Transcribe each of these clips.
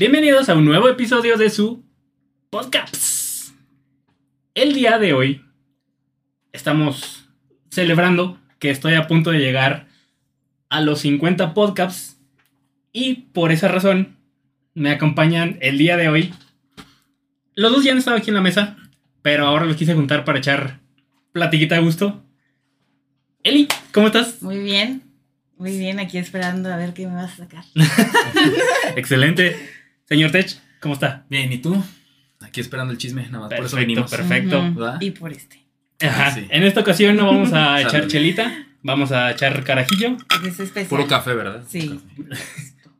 Bienvenidos a un nuevo episodio de su podcast. El día de hoy estamos celebrando que estoy a punto de llegar a los 50 podcasts y por esa razón me acompañan el día de hoy. Los dos ya han estado aquí en la mesa, pero ahora los quise juntar para echar platiquita de gusto. Eli, ¿cómo estás? Muy bien, muy bien, aquí esperando a ver qué me vas a sacar. Excelente. Señor Tech, ¿cómo está? Bien, ¿y tú? Aquí esperando el chisme, nada más. por eso Perfecto, venimos. perfecto. Y por este. Ajá. Sí. En esta ocasión no vamos a echar chelita, vamos a echar carajillo, Es especial. Puro café, ¿verdad? Sí.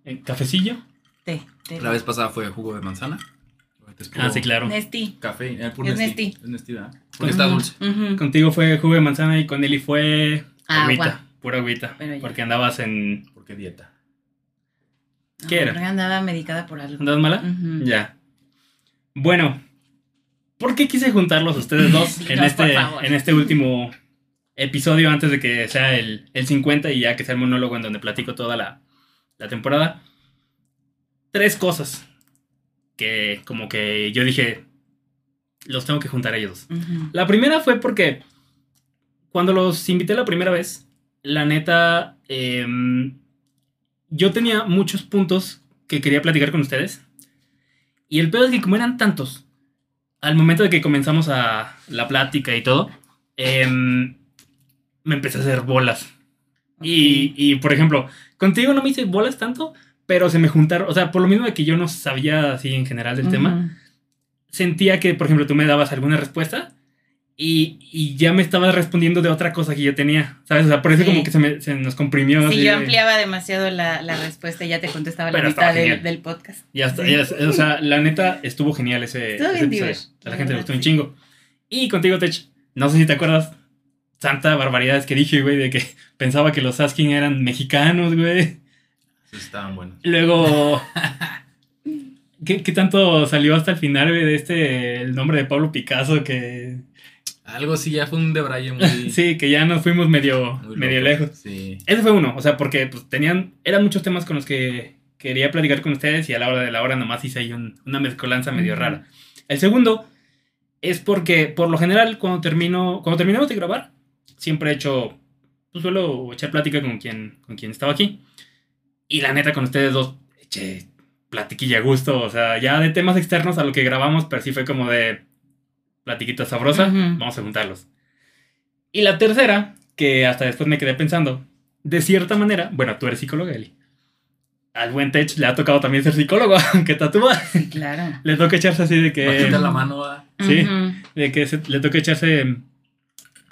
eh, cafecillo. Té, té. La vez pasada fue jugo de manzana. Ah, sí, claro. Nesti. Café, eh, puro Es Nestí. Nestí. Es Nestí, ¿verdad? Porque está dulce. Contigo fue jugo de manzana y con Eli fue Agua. agüita, pura agüita, porque andabas en... Porque dieta. ¿Qué No, era? andaba medicada por algo. ¿Andabas mala? Ya. Bueno, ¿por qué quise juntarlos ustedes dos en, este, en este último episodio antes de que sea el, el 50 y ya que sea el monólogo en donde platico toda la, la temporada? Tres cosas que como que yo dije, los tengo que juntar a ellos. Ujú. La primera fue porque cuando los invité la primera vez, la neta, em, yo tenía muchos puntos que quería platicar con ustedes. Y el peor es que como eran tantos, al momento de que comenzamos a la plática y todo, em, me empecé a hacer bolas. Y, y, por ejemplo, contigo no me hice bolas tanto, pero se me juntaron, o sea, por lo mismo de que yo no sabía así en general del tema, sentía que, por ejemplo, tú me dabas alguna respuesta y, y ya me estabas respondiendo de otra cosa que yo tenía, ¿sabes? O sea, por eso Sí. como que se, me- se nos comprimió. así Sí, yo de- ampliaba demasiado la, la respuesta y ya te contestaba la mitad del, podcast. Ya está, Sí. ya está. O sea, la neta estuvo genial ese, Estuvo ese bien episodio. A la la gente le gustó un chingo. Y contigo, Tech, no sé si te acuerdas, santa barbaridades que dije, güey, de que pensaba que los Askin eran mexicanos, güey. Sí, estaban buenos. Luego, ¿qué, qué tanto salió hasta el final, güey, de este, el nombre de Pablo Picasso que... Algo sí, ya fue un debraye muy. Sí, que ya nos fuimos medio, muy medio loco. lejos. Sí. Ese fue uno, o sea, porque pues, tenían, eran muchos temas con los que quería platicar con ustedes y a la hora de la hora nomás hice ahí un- una mezcolanza medio rara. El segundo es porque por lo general cuando termino, cuando terminamos de grabar, siempre he hecho, pues suelo echar plática con quien, con quien estaba aquí. Y la neta con ustedes dos, eché platiquilla a gusto, o sea, ya de temas externos a lo que grabamos, pero sí fue como de platiquita sabrosa, vamos a juntarlos. Y la tercera, que hasta después me quedé pensando, de cierta manera, bueno, tú eres psicóloga, Eli. Al buen Tech le ha tocado también ser psicólogo, aunque tatúa. Sí, claro. Le toca echarse así de que. Bajita la mano. Sí. De que se- le toca echarse.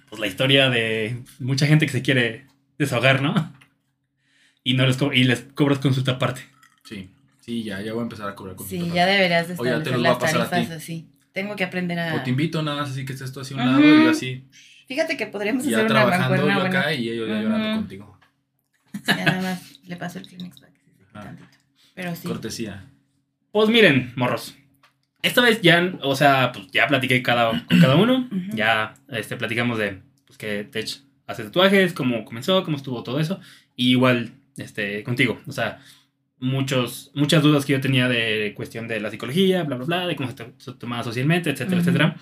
Pues la historia de mucha gente que se quiere desahogar, ¿no? Y no les, co- y les cobras consulta aparte. Sí. Sí, ya, ya voy a empezar a cobrar con Sí, ya deberías de O ya te establecer los voy a las a tarifas ti. así. Tengo que aprender a... O te invito nada más así que estés tú así a un lado y yo así. Fíjate que podríamos y ya hacer una trabajando yo buena. acá y ellos ya llorando Ujú. contigo. Ya nada más le paso el Kleenex para que se Ah. tantito. Pero sí. Cortesía. Pues miren, morros. Esta vez ya, o sea, pues ya platiqué cada, con cada uno. Ujú. Ya este, platicamos de pues, que Tech hace tatuajes, cómo comenzó, cómo estuvo todo eso. Y igual este, contigo. O sea, muchos, muchas dudas que yo tenía de cuestión de la psicología, bla, bla, bla, de cómo se, to- se tomaba socialmente, etcétera, etcétera.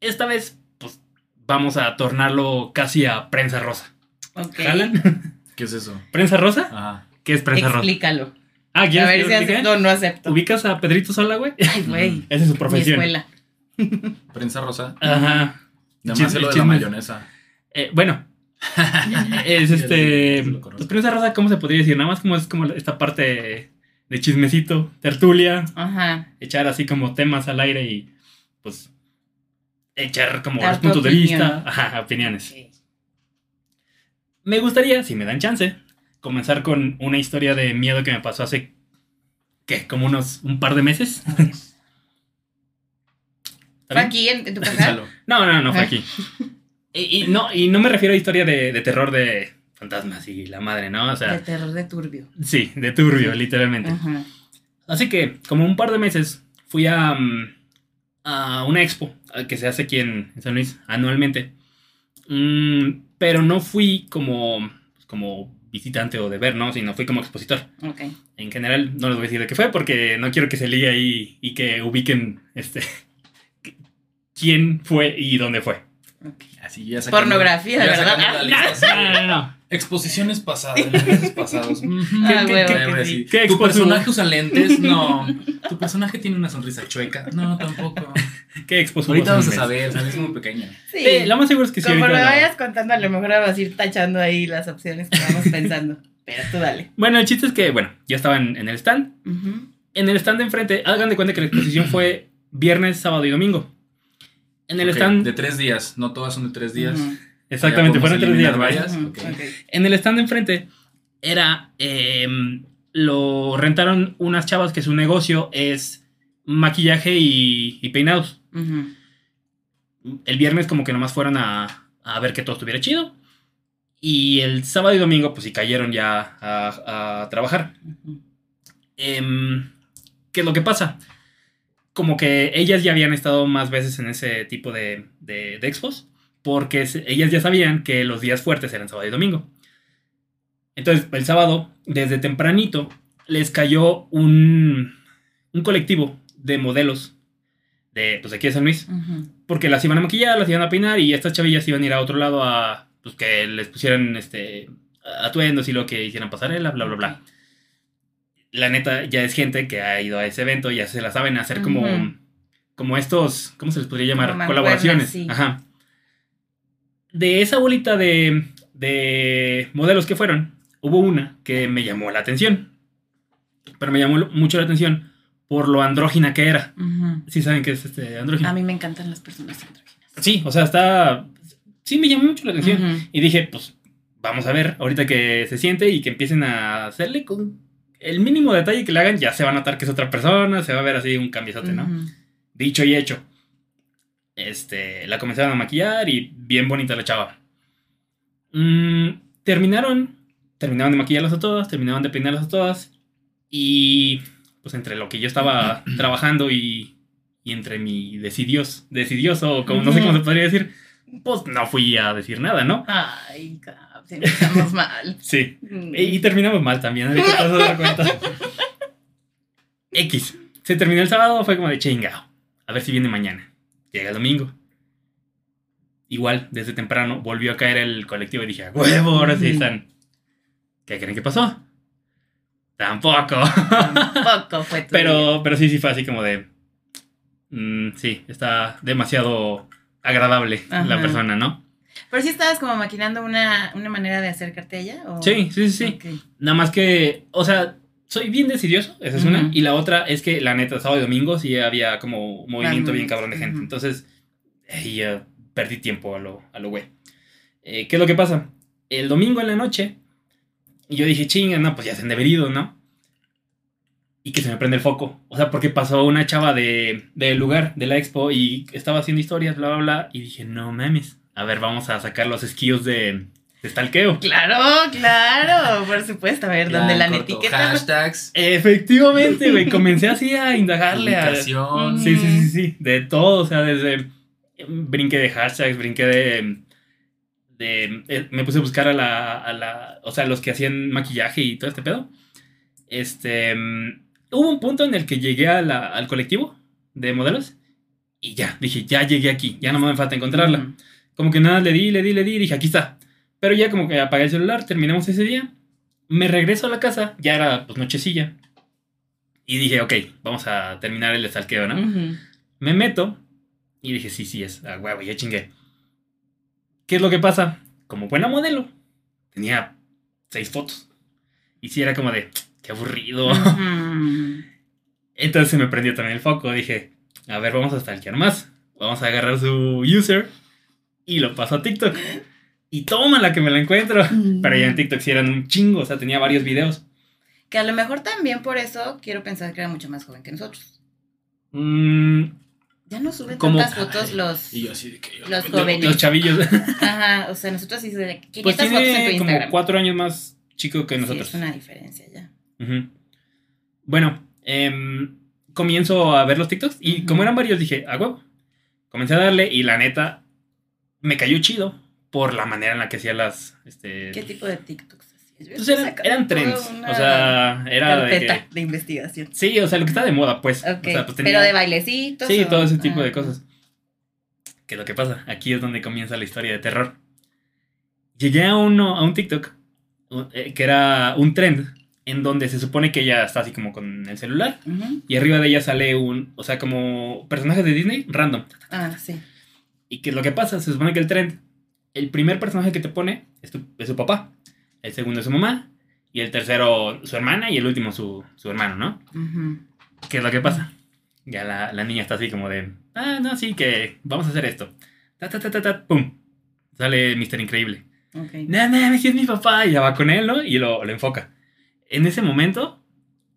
Esta vez, pues vamos a tornarlo casi a prensa rosa. Ok. ¿Jalan? ¿Qué es eso? ¿Prensa rosa? Ajá. ¿Qué es prensa rosa? Explícalo. Ah, A ¿quieres ver que si acepto o no acepto. ¿Ubicas a Pedrito Sola, güey? Ay, güey. Esa es su Mi profesión. escuela. Prensa rosa. Ajá. Nada más Chisme- lo de la mayonesa. Eh, bueno, es este. sí, sí lo conozco. Pues prensa rosa, ¿cómo se podría decir? Nada más como es como esta parte de chismecito, tertulia, Ajá. echar así como temas al aire y pues echar como Dar los puntos de vista, ajá, opiniones. Me gustaría, si me dan chance, comenzar con una historia de miedo que me pasó hace ¿qué? Como unos un par de meses. A ver. ¿Está ¿Fue aquí en, en tu casa? No, no, no fue aquí. Y, y no, y no me refiero a historia de, de terror de fantasmas y la madre, ¿no? O De sea, terror de turbio. sí, de turbio, literalmente. Ajá. Así que, como un par de meses, fui a, mm, a una expo que se hace aquí en, en San Luis anualmente. Mm, pero no fui como, como visitante o de ver, ¿no? Sino fui como expositor. Ok. En general, no les voy a decir de qué fue porque no quiero que se ligue ahí y que ubiquen este quién fue y dónde fue. Ok. Así ya sacando- Pornografía, ya ¿verdad? sacando la lista, así. No, no, no. Exposiciones pasadas, meses pasados. Ah, ¿Qué- huevo, qué- que Ahora sí. sí. ¿Qué ¿Tu personaje usa lentes? No. ¿Tu personaje tiene una sonrisa chueca? No, tampoco. ¿Qué expuso? Ahorita vamos a saber, ¿sabes? Es muy pequeña. Sí. Eh, lo más seguro es que sí. Ahorita lo- vayas contando, a lo mejor vas a ir tachando ahí las opciones que vamos pensando. Pero tú dale. Bueno, el chiste es que, bueno, ya estaban en el stand. En el stand de enfrente, hagan de cuenta que la exposición fue viernes, sábado y domingo. En el stand, De tres días, no todas son de tres días. Exactamente, fueron tres días. En el stand de enfrente era, em, lo rentaron unas chavas que su negocio es maquillaje y, y peinados. El viernes como que nomás fueron a, a ver que todo estuviera chido. Y el sábado y domingo pues sí cayeron ya a, a trabajar. Em, ¿Qué es lo que pasa? Como que ellas ya habían estado más veces en ese tipo de, de- de expos, porque ellas ya sabían que los días fuertes eran sábado y domingo. Entonces, el sábado, desde tempranito, les cayó un, un colectivo de modelos de, pues, de aquí de San Luis, porque las iban a maquillar, las iban a peinar y estas chavillas iban a ir a otro lado a pues, que les pusieran este, atuendos y lo que hicieran pasarela, bla, bla, bla la neta ya es gente que ha ido a ese evento, ya se la saben hacer como, como estos, ¿cómo se les podría llamar? Como Colaboraciones. sí. Ajá. De esa bolita de, de modelos que fueron, hubo una que me llamó la atención. Pero me llamó mucho la atención por lo andrógina que era. Ujú. Sí saben que es este andrógina. A mí me encantan las personas andróginas. Sí, o sea, está... Sí me llamó mucho la atención. Y dije, pues vamos a ver, ahorita que se siente y que empiecen a hacerle con el mínimo detalle que le hagan, ya se va a notar que es otra persona, se va a ver así un cambiosote, ¿no? Ujú. Dicho y hecho. Este, la comenzaron a maquillar y bien bonita la chava. Mm, terminaron, terminaron de maquillarlas a todas, terminaron de peinarlas a todas. Y pues entre lo que yo estaba trabajando y, y entre mi decidios, decidioso, como no sé cómo se podría decir, pues no fui a decir nada, ¿no? Ay, cabrón, empezamos mal. Sí. Mm. Y, terminamos mal también, ahorita te vas a dar cuenta. X. Se terminó el sábado, fue como de chingado. A ver si viene mañana. Llega el domingo. Igual, desde temprano, volvió a caer el colectivo y dije, "A huevo, ahora sí están. ¿Qué creen que pasó? Tampoco. Tampoco fue tu pero, pero sí, sí fue así como de. mm, sí, está demasiado agradable la persona, ¿no? Pero sí estabas como maquinando una, una manera de acercarte a ella. ¿o? Sí, sí, sí, sí. Ok. Nada más que, o sea, soy bien decidioso, esa es una. Ujú. Y la otra es que la neta, sábado y domingo sí había como movimiento bien cabrón de gente. Ujú. Entonces, eh, ya perdí tiempo a lo, a lo güey. Eh, ¿Qué es lo que pasa? El domingo en la noche, y yo dije, chinga, no, pues ya se han deberido, ¿no? Y que se me prende el foco. O sea, porque pasó una chava de, del lugar, de la expo, y estaba haciendo historias, bla, bla, bla. Y dije, no mames. A ver, vamos a sacar los skills de, de stalkeo. Claro, claro, por supuesto. A ver, donde la corto, etiqueta. Hashtags. Efectivamente, güey. Comencé así a indagarle a. Sí, sí, sí, sí. De todo. O sea, desde. Brinqué de hashtags, brinqué de. de eh, me puse a buscar a la, a la. O sea, los que hacían maquillaje y todo este pedo. Este. Hubo un punto en el que llegué a la- al colectivo de modelos. Y ya, dije, ya llegué aquí. Ya no me falta encontrarla. Como que nada, le di, le di, le di, dije, aquí está. Pero ya como que apagué el celular, terminamos ese día. Me regreso a la casa, ya era pues nochecilla. Y dije, ok, vamos a terminar el estalqueo, ¿no? Ujú. Me meto y dije, sí, sí, es, a huevo, ya chingué. ¿Qué es lo que pasa? Como buena modelo, tenía seis fotos. Y sí era como de, qué aburrido. Entonces me prendió también el foco. Dije, a ver, vamos a stalkear más. Vamos a agarrar su user y lo paso a TikTok. Y toma la que me la encuentro. Pero ya en TikTok sí eran un chingo, o sea, tenía varios videos. Que a lo mejor también por eso quiero pensar que era mucho más joven que nosotros. Mm, Ya no suben ¿Cómo? tantas fotos los. Y yo así de que yo. Los lo- jóvenes. los chavillos. Ajá, o sea, nosotros sí de 500 Pues fotos en tu tiene como cuatro años más chico que Sí, nosotros. es una diferencia ya. Bueno, em, comienzo a ver los TikToks y como eran varios dije, a huevo. Comencé a darle y la neta me cayó chido por la manera en la que hacía las... Este, ¿Qué tipo de TikToks? Pues eran, eran trends. O sea, era de que. de investigación. Sí, o sea, lo que está de moda, pues. Ok, O sea, pues tenía- Pero de bailecitos. Sí, o- todo ese tipo ah, de cosas. ¿Qué es lo que pasa? Aquí es donde comienza la historia de terror. Llegué a, uno, a un TikTok eh, que era un trend en donde se supone que ella está así como con el celular y arriba de ella sale un, o sea, como personajes de Disney random. Ah, sí. ¿Y qué es lo que pasa? Se supone que el trend, el primer personaje que te pone es, tu- es su papá, el segundo es su mamá y el tercero su hermana y el último su, su hermano, ¿no? Ujú. ¿Qué es lo que pasa? Ya la, la niña está así como de, ah, no, sí, que vamos a hacer esto. Ta, ta, ta, ta, ta, pum. Sale Mr. Increíble. Ok. No sí es mi papá. Y ya va con él, ¿no? Y lo, lo enfoca. En ese momento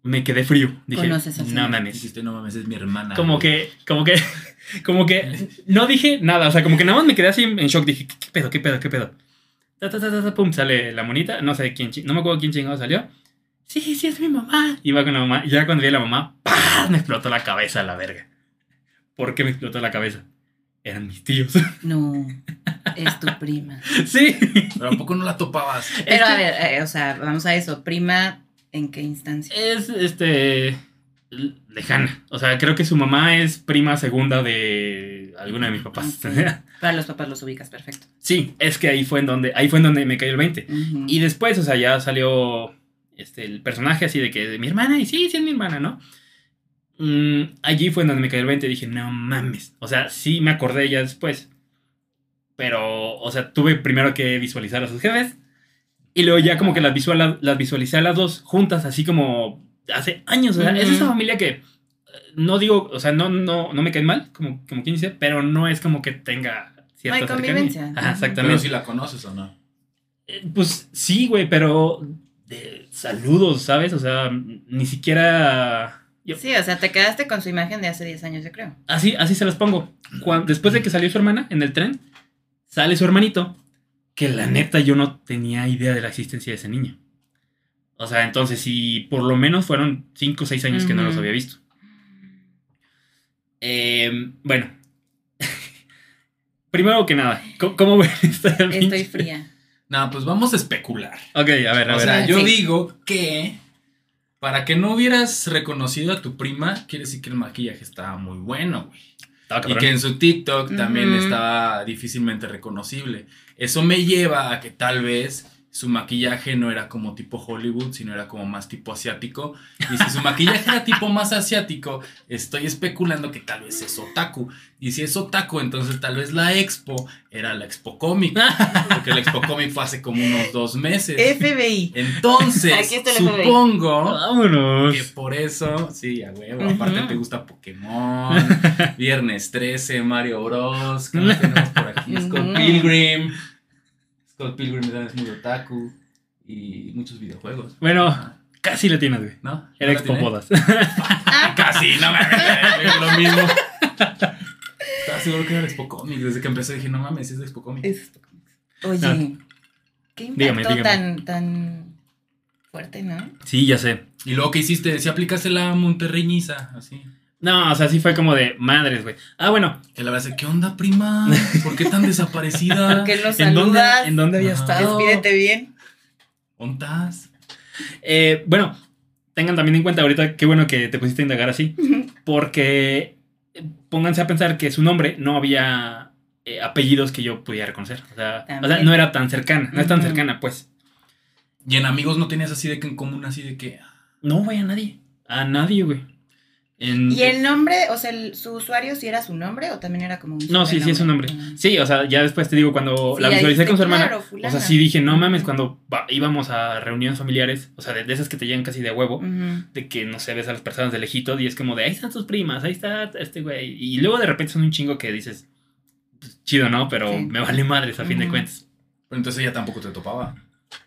me quedé frío. Dije, Conoces a su no mames. Dijiste, no mames, es mi hermana. Como güey". que, como que, como que no dije nada. O sea, como que nada más me quedé así en shock. Dije, ¿qué, qué pedo, qué pedo, qué pedo? Ta, ta, ta, ta, ta, pum, sale la monita. No sé quién, no me acuerdo quién chingado salió. Sí, sí, es mi mamá. Va con la mamá. Y ya cuando vi a la mamá, ¡pah! Me explotó la cabeza a la verga. ¿Por qué me explotó la cabeza? Eran mis tíos. No, es tu prima. sí. Pero ¿a poco no la topabas? Pero Es a ver, eh, o sea, vamos a eso. Prima, ¿en qué instancia? Es, este, lejana. O sea, creo que su mamá es prima segunda de alguno de mis papás. Ok. Para los papás los ubicas perfecto. sí, es que ahí fue en donde, ahí fue en donde me cayó el 20. Ujú. Y después, o sea, ya salió este, el personaje así de que de mi hermana, y sí, sí es mi hermana, ¿no? Mm, allí fue en donde me cayó el 20 y dije, no mames. O sea, sí me acordé ya después. Pero, o sea, tuve primero que visualizar a sus jefes. Y luego ya como que las, visual, las visualicé a las dos juntas, así como hace años. O sea, es esa familia que eh, no digo, o sea, no, no, no me caen mal, como, como quien dice, pero no es como que tenga cierta No hay convivencia. Ajá, exactamente. Pero si la conoces o no. Eh, Pues sí, güey, pero de saludos, ¿sabes? O sea, ni siquiera... yo- Sí, o sea, te quedaste con su imagen de hace 10 años, yo creo. así, así se las pongo. Después de que salió su hermana en el tren, sale su hermanito, que la neta yo no tenía idea de la existencia de ese niño. O sea, entonces sí, por lo menos fueron 5 o 6 años que no los había visto. Eh, bueno. Primero que nada, ¿cómo, cómo ven esta Estoy fría. No, pues vamos a especular. Ok, a ver, a O ver. sea, Ah, yo sí. digo que para que no hubieras reconocido a tu prima, quiere decir que el maquillaje estaba muy bueno, güey. Y que en su TikTok también estaba difícilmente reconocible. Eso me lleva a que tal vez su maquillaje no era como tipo Hollywood, sino era como más tipo asiático. Y si su maquillaje era tipo más asiático, estoy especulando que tal vez es otaku. Y si es otaku, entonces tal vez la expo era la expo comic. Porque la expo comic fue hace como unos dos meses. FBI. Entonces, Aquí está el FBI. supongo Vámonos. que por eso, sí, a huevo. Aparte te gusta Pokémon, Viernes 13, Mario Bros. ¿Qué más tenemos por aquí? Scott Ujú. Pilgrim. Scott Pilgrim es muy otaku. Y muchos videojuegos. Bueno, casi le tienes, güey. ¿No? Era ¿No la Expo? Bodas. Casi, no mames, es lo mismo. Estaba seguro que era Expo Comics. Desde que empecé dije, no mames, es de Expo Comics. es- Oye, Ah. qué impacto Dígame, dígame. tan, tan fuerte, ¿no? Sí, ya sé. Y luego, ¿qué hiciste? Si aplicaste la Monterreñiza, así. No, o sea, sí fue como de madres, güey. Ah, bueno, Que la verdad es, ¿qué onda, prima? ¿Por qué tan desaparecida? ¿Por qué no ¿en dónde, saludas? ¿en dónde había estado? Despídete bien. ¿Ontas? Eh, bueno, tengan también en cuenta ahorita, qué bueno que te pusiste a indagar así, porque pónganse a pensar que su nombre no había eh, apellidos que yo pudiera reconocer. O sea, o sea, no era tan cercana, no es tan cercana, pues. Y en amigos no tenías así de que en común, así de que. No, güey, a nadie. A nadie, güey. En- ¿Y el nombre, o sea, el- su usuario sí era su nombre o también era como un No, sí, sí es su nombre. sobrenombre? Sí, o sea, ya después te digo, cuando Sí, la ahí visualicé dijiste, con su hermana, claro, o sea, sí dije, no mames, cuando va- íbamos a reuniones familiares, o sea, de, de esas que te llegan casi de huevo, de que no sé, ves a las personas de lejitos y es como de, ahí están tus primas, ahí está este güey. Y luego de repente son un chingo que dices, pues, chido, ¿no? Pero Sí. me vale madres a fin de cuentas. Pero entonces ella tampoco te topaba.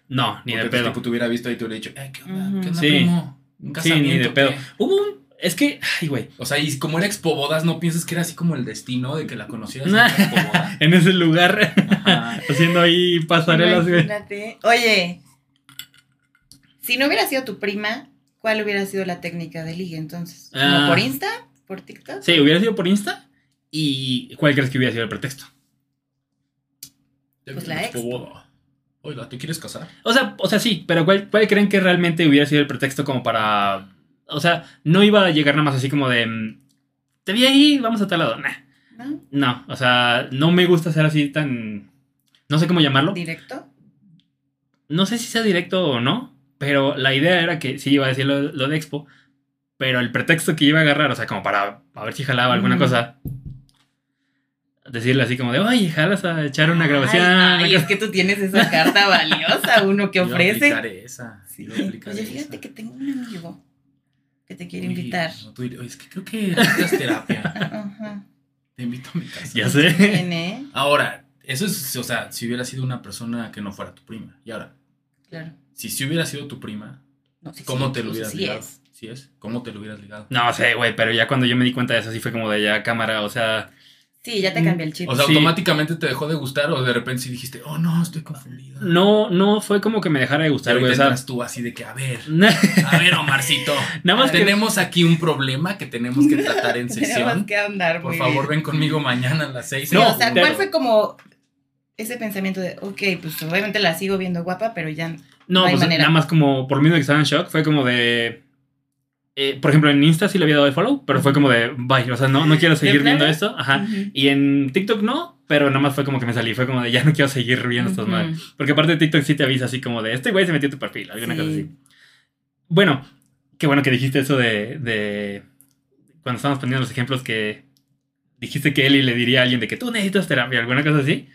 No, ni de Porque pedo. tipo te hubiera visto y te hubiera dicho, eh, ¿qué onda? ¿Qué onda, Sí. primo? ¿Un Sí, ni de casamiento, pedo. qué?" Hubo un. Es que, ay, güey. O sea, y como era Expo Bodas, ¿no piensas que era así como el destino de que la conocieras en Expo? En ese lugar, haciendo ahí pasarelas, güey. Imagínate. Oye, si no hubiera sido tu prima, ¿cuál hubiera sido la técnica de ligue entonces? ¿Como Ah. por Insta? ¿Por TikTok? Sí, hubiera sido por Insta. ¿Y cuál crees que hubiera sido el pretexto? Pues la. Boda. Oiga, ¿te quieres casar? O sea, o sea, sí, pero ¿cuál, ¿cuál creen que realmente hubiera sido el pretexto como para. O sea, no iba a llegar nada más así como de. mm, Te vi ahí, vamos a tal lado. Nah. ¿No? No, o sea, no me gusta ser así tan. No sé cómo llamarlo. ¿Directo? No sé si sea directo o no, pero la idea era que sí iba a decir lo, lo de Expo, pero el pretexto que iba a agarrar, o sea, como para a ver si jalaba alguna cosa. Decirle así como de, oye, jalas a echar una grabación. Ay, es cosa". que tú tienes esa carta valiosa, uno que ofrece. aplicar esa. Sí. esa. fíjate que tengo un amigo que te quiere Uy, invitar. no, tú es que creo que necesitas terapia. Ajá. Te invito a mi casa. Ya sé. Bien, ¿eh? Ahora, eso es, o sea, si hubiera sido una persona que no fuera tu prima. Y ahora, Claro. si sí hubiera sido tu prima, No, ¿cómo sí, te lo hubieras sí ligado? es. ¿Sí es? ¿Cómo te lo hubieras ligado? No sé, güey, pero ya cuando yo me di cuenta de eso, sí fue como de ya cámara, o sea, Sí, ya te cambia el chip. O sea, Sí. automáticamente te dejó de gustar o de repente sí dijiste, oh no, estoy confundido. no, no fue como que me dejara de gustar, güey, tú así de que, a ver, a ver, Omarcito. nada más que tenemos aquí un problema que tenemos que tratar en Tenemos sesión. que andar Por favor, bien. ven conmigo mañana a las seis. Sí, No, o sea, ¿cuál fue como ese pensamiento de, ok, pues obviamente la sigo viendo guapa, pero ya no, no hay pues manera. nada más como por mí que estaba en shock, fue como de eh, por ejemplo, en Insta sí le había dado de follow, pero fue como de bye, o sea, no, no quiero seguir viendo esto, ajá. Ujú. Y en TikTok no, pero nada más fue como que me salí, fue como de ya no quiero seguir viendo estas Ujú. madres. Porque aparte de TikTok sí te avisa así como de este güey se metió en tu perfil, alguna Sí. cosa así. Bueno, qué bueno que dijiste eso de, de cuando estábamos poniendo los ejemplos que dijiste que Eli le diría a alguien de que tú necesitas terapia, alguna cosa así.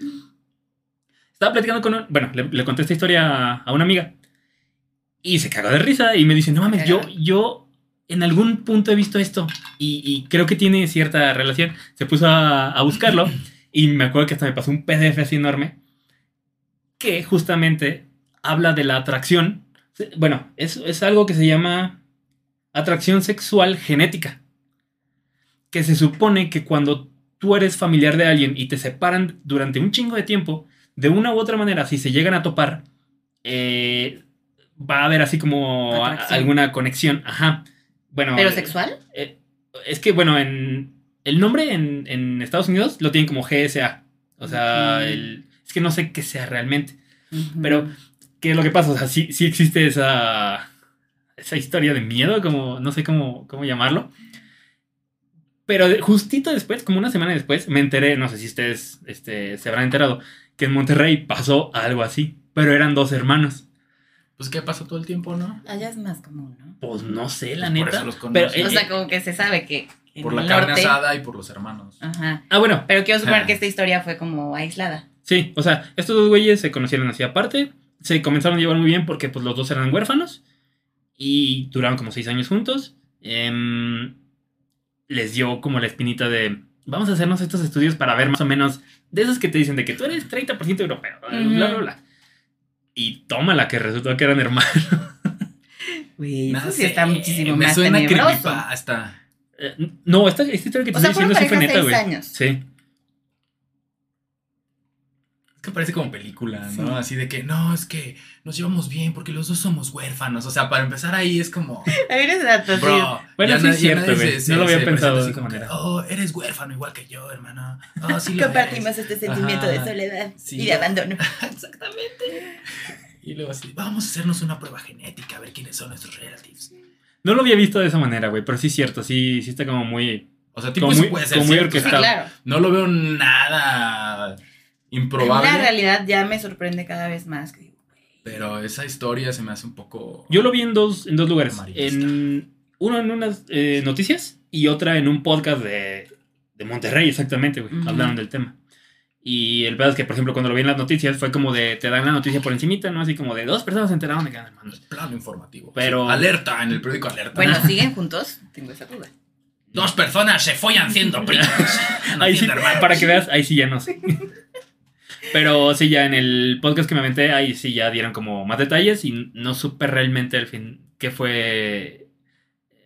Estaba platicando con un, bueno, le, le conté esta historia a, a una amiga y se cagó de risa y me dice, no mames, yo, yo en algún punto he visto esto y, y creo que tiene cierta relación. Se puso a, a buscarlo y me acuerdo que hasta me pasó un PDF así enorme que justamente habla de la atracción. Bueno, es, es algo que se llama atracción sexual genética. Que se supone que cuando tú eres familiar de alguien y te separan durante un chingo de tiempo, de una u otra manera, si se llegan a topar, eh, va a haber así como a- alguna conexión. Ajá. Bueno, ¿Pero eh, sexual? eh, es que, bueno, en el nombre en, en Estados Unidos lo tienen como GSA. O sea, Ujú. el- es que no sé qué sea realmente. Ujú. Pero, ¿qué es lo que pasa? O sea, sí, sí existe esa, esa historia de miedo, como, no sé cómo, cómo llamarlo. Pero justito después, como una semana después, me enteré, no sé si ustedes este, se habrán enterado, que en Monterrey pasó algo así. Pero eran dos hermanos. Pues qué pasa todo el tiempo, ¿no? Allá es más común, ¿no? Pues no sé, la Pues por neta. eso los pero, eh, o sea, como que se sabe que en Por la carne norte... asada y por los hermanos. Ajá. ah, bueno, Pero quiero suponer Ah. que esta historia fue como aislada. Sí, o sea, estos dos güeyes se conocieron así aparte, se comenzaron a llevar muy bien porque pues los dos eran huérfanos y duraron como seis años juntos. Em, les dio como la espinita de, vamos a hacernos estos estudios para ver más o menos de esos que te dicen de que tú eres 30% europeo, bla, bla, Ujú. bla. Y toma la que resultó que eran hermanos. Güey, eso sí está muchísimo me más suena tenebroso. creepypasta. Eh, no, esta, esta historia que te O sea, estoy fueron diciendo sí fue neta, güey. años. Sí. Es que parece como película, ¿no? Sí. Así de que, no, es que nos llevamos bien porque los dos somos huérfanos. O sea, para empezar ahí es como, A ver, ese dato, sí. bro. Bueno, ya sí es cierto, güey. No lo había pensado de así esa como que, manera. oh, eres huérfano igual que yo, hermano. Oh, sí lo Compartimos eres. este sentimiento de soledad Sí. y de abandono. Exactamente. Y luego así, vamos a hacernos una prueba genética a ver quiénes son nuestros relatives. No lo había visto de esa manera, güey, pero sí es cierto, sí, sí está como muy... O sea, tipo, Como muy- puede ser como muy Sí, orquestado. claro. No lo veo nada En improbable. la realidad ya me sorprende cada vez más. Pero esa historia se me hace un poco. Yo lo vi en dos, en dos lugares. Amarillista. En, uno en unas eh, noticias y otra en un podcast de, de Monterrey, exactamente, güey. Ujú. Hablaron del tema. Y el pedo es que, por ejemplo, cuando lo vi en las noticias, fue como de, te dan la noticia por encimita, ¿no? Así como de dos personas se enteraron de que eran hermanos. Plano informativo. Pero- Alerta en el periódico Alerta. Bueno, ¿siguen juntos? Tengo esa duda. Dos personas se follan siendo primos. no Ahí sí, para que veas, ahí sí ya no sé. Pero sí, ya en el podcast que me aventé, ahí sí ya dieron como más detalles y no supe realmente al fin qué fue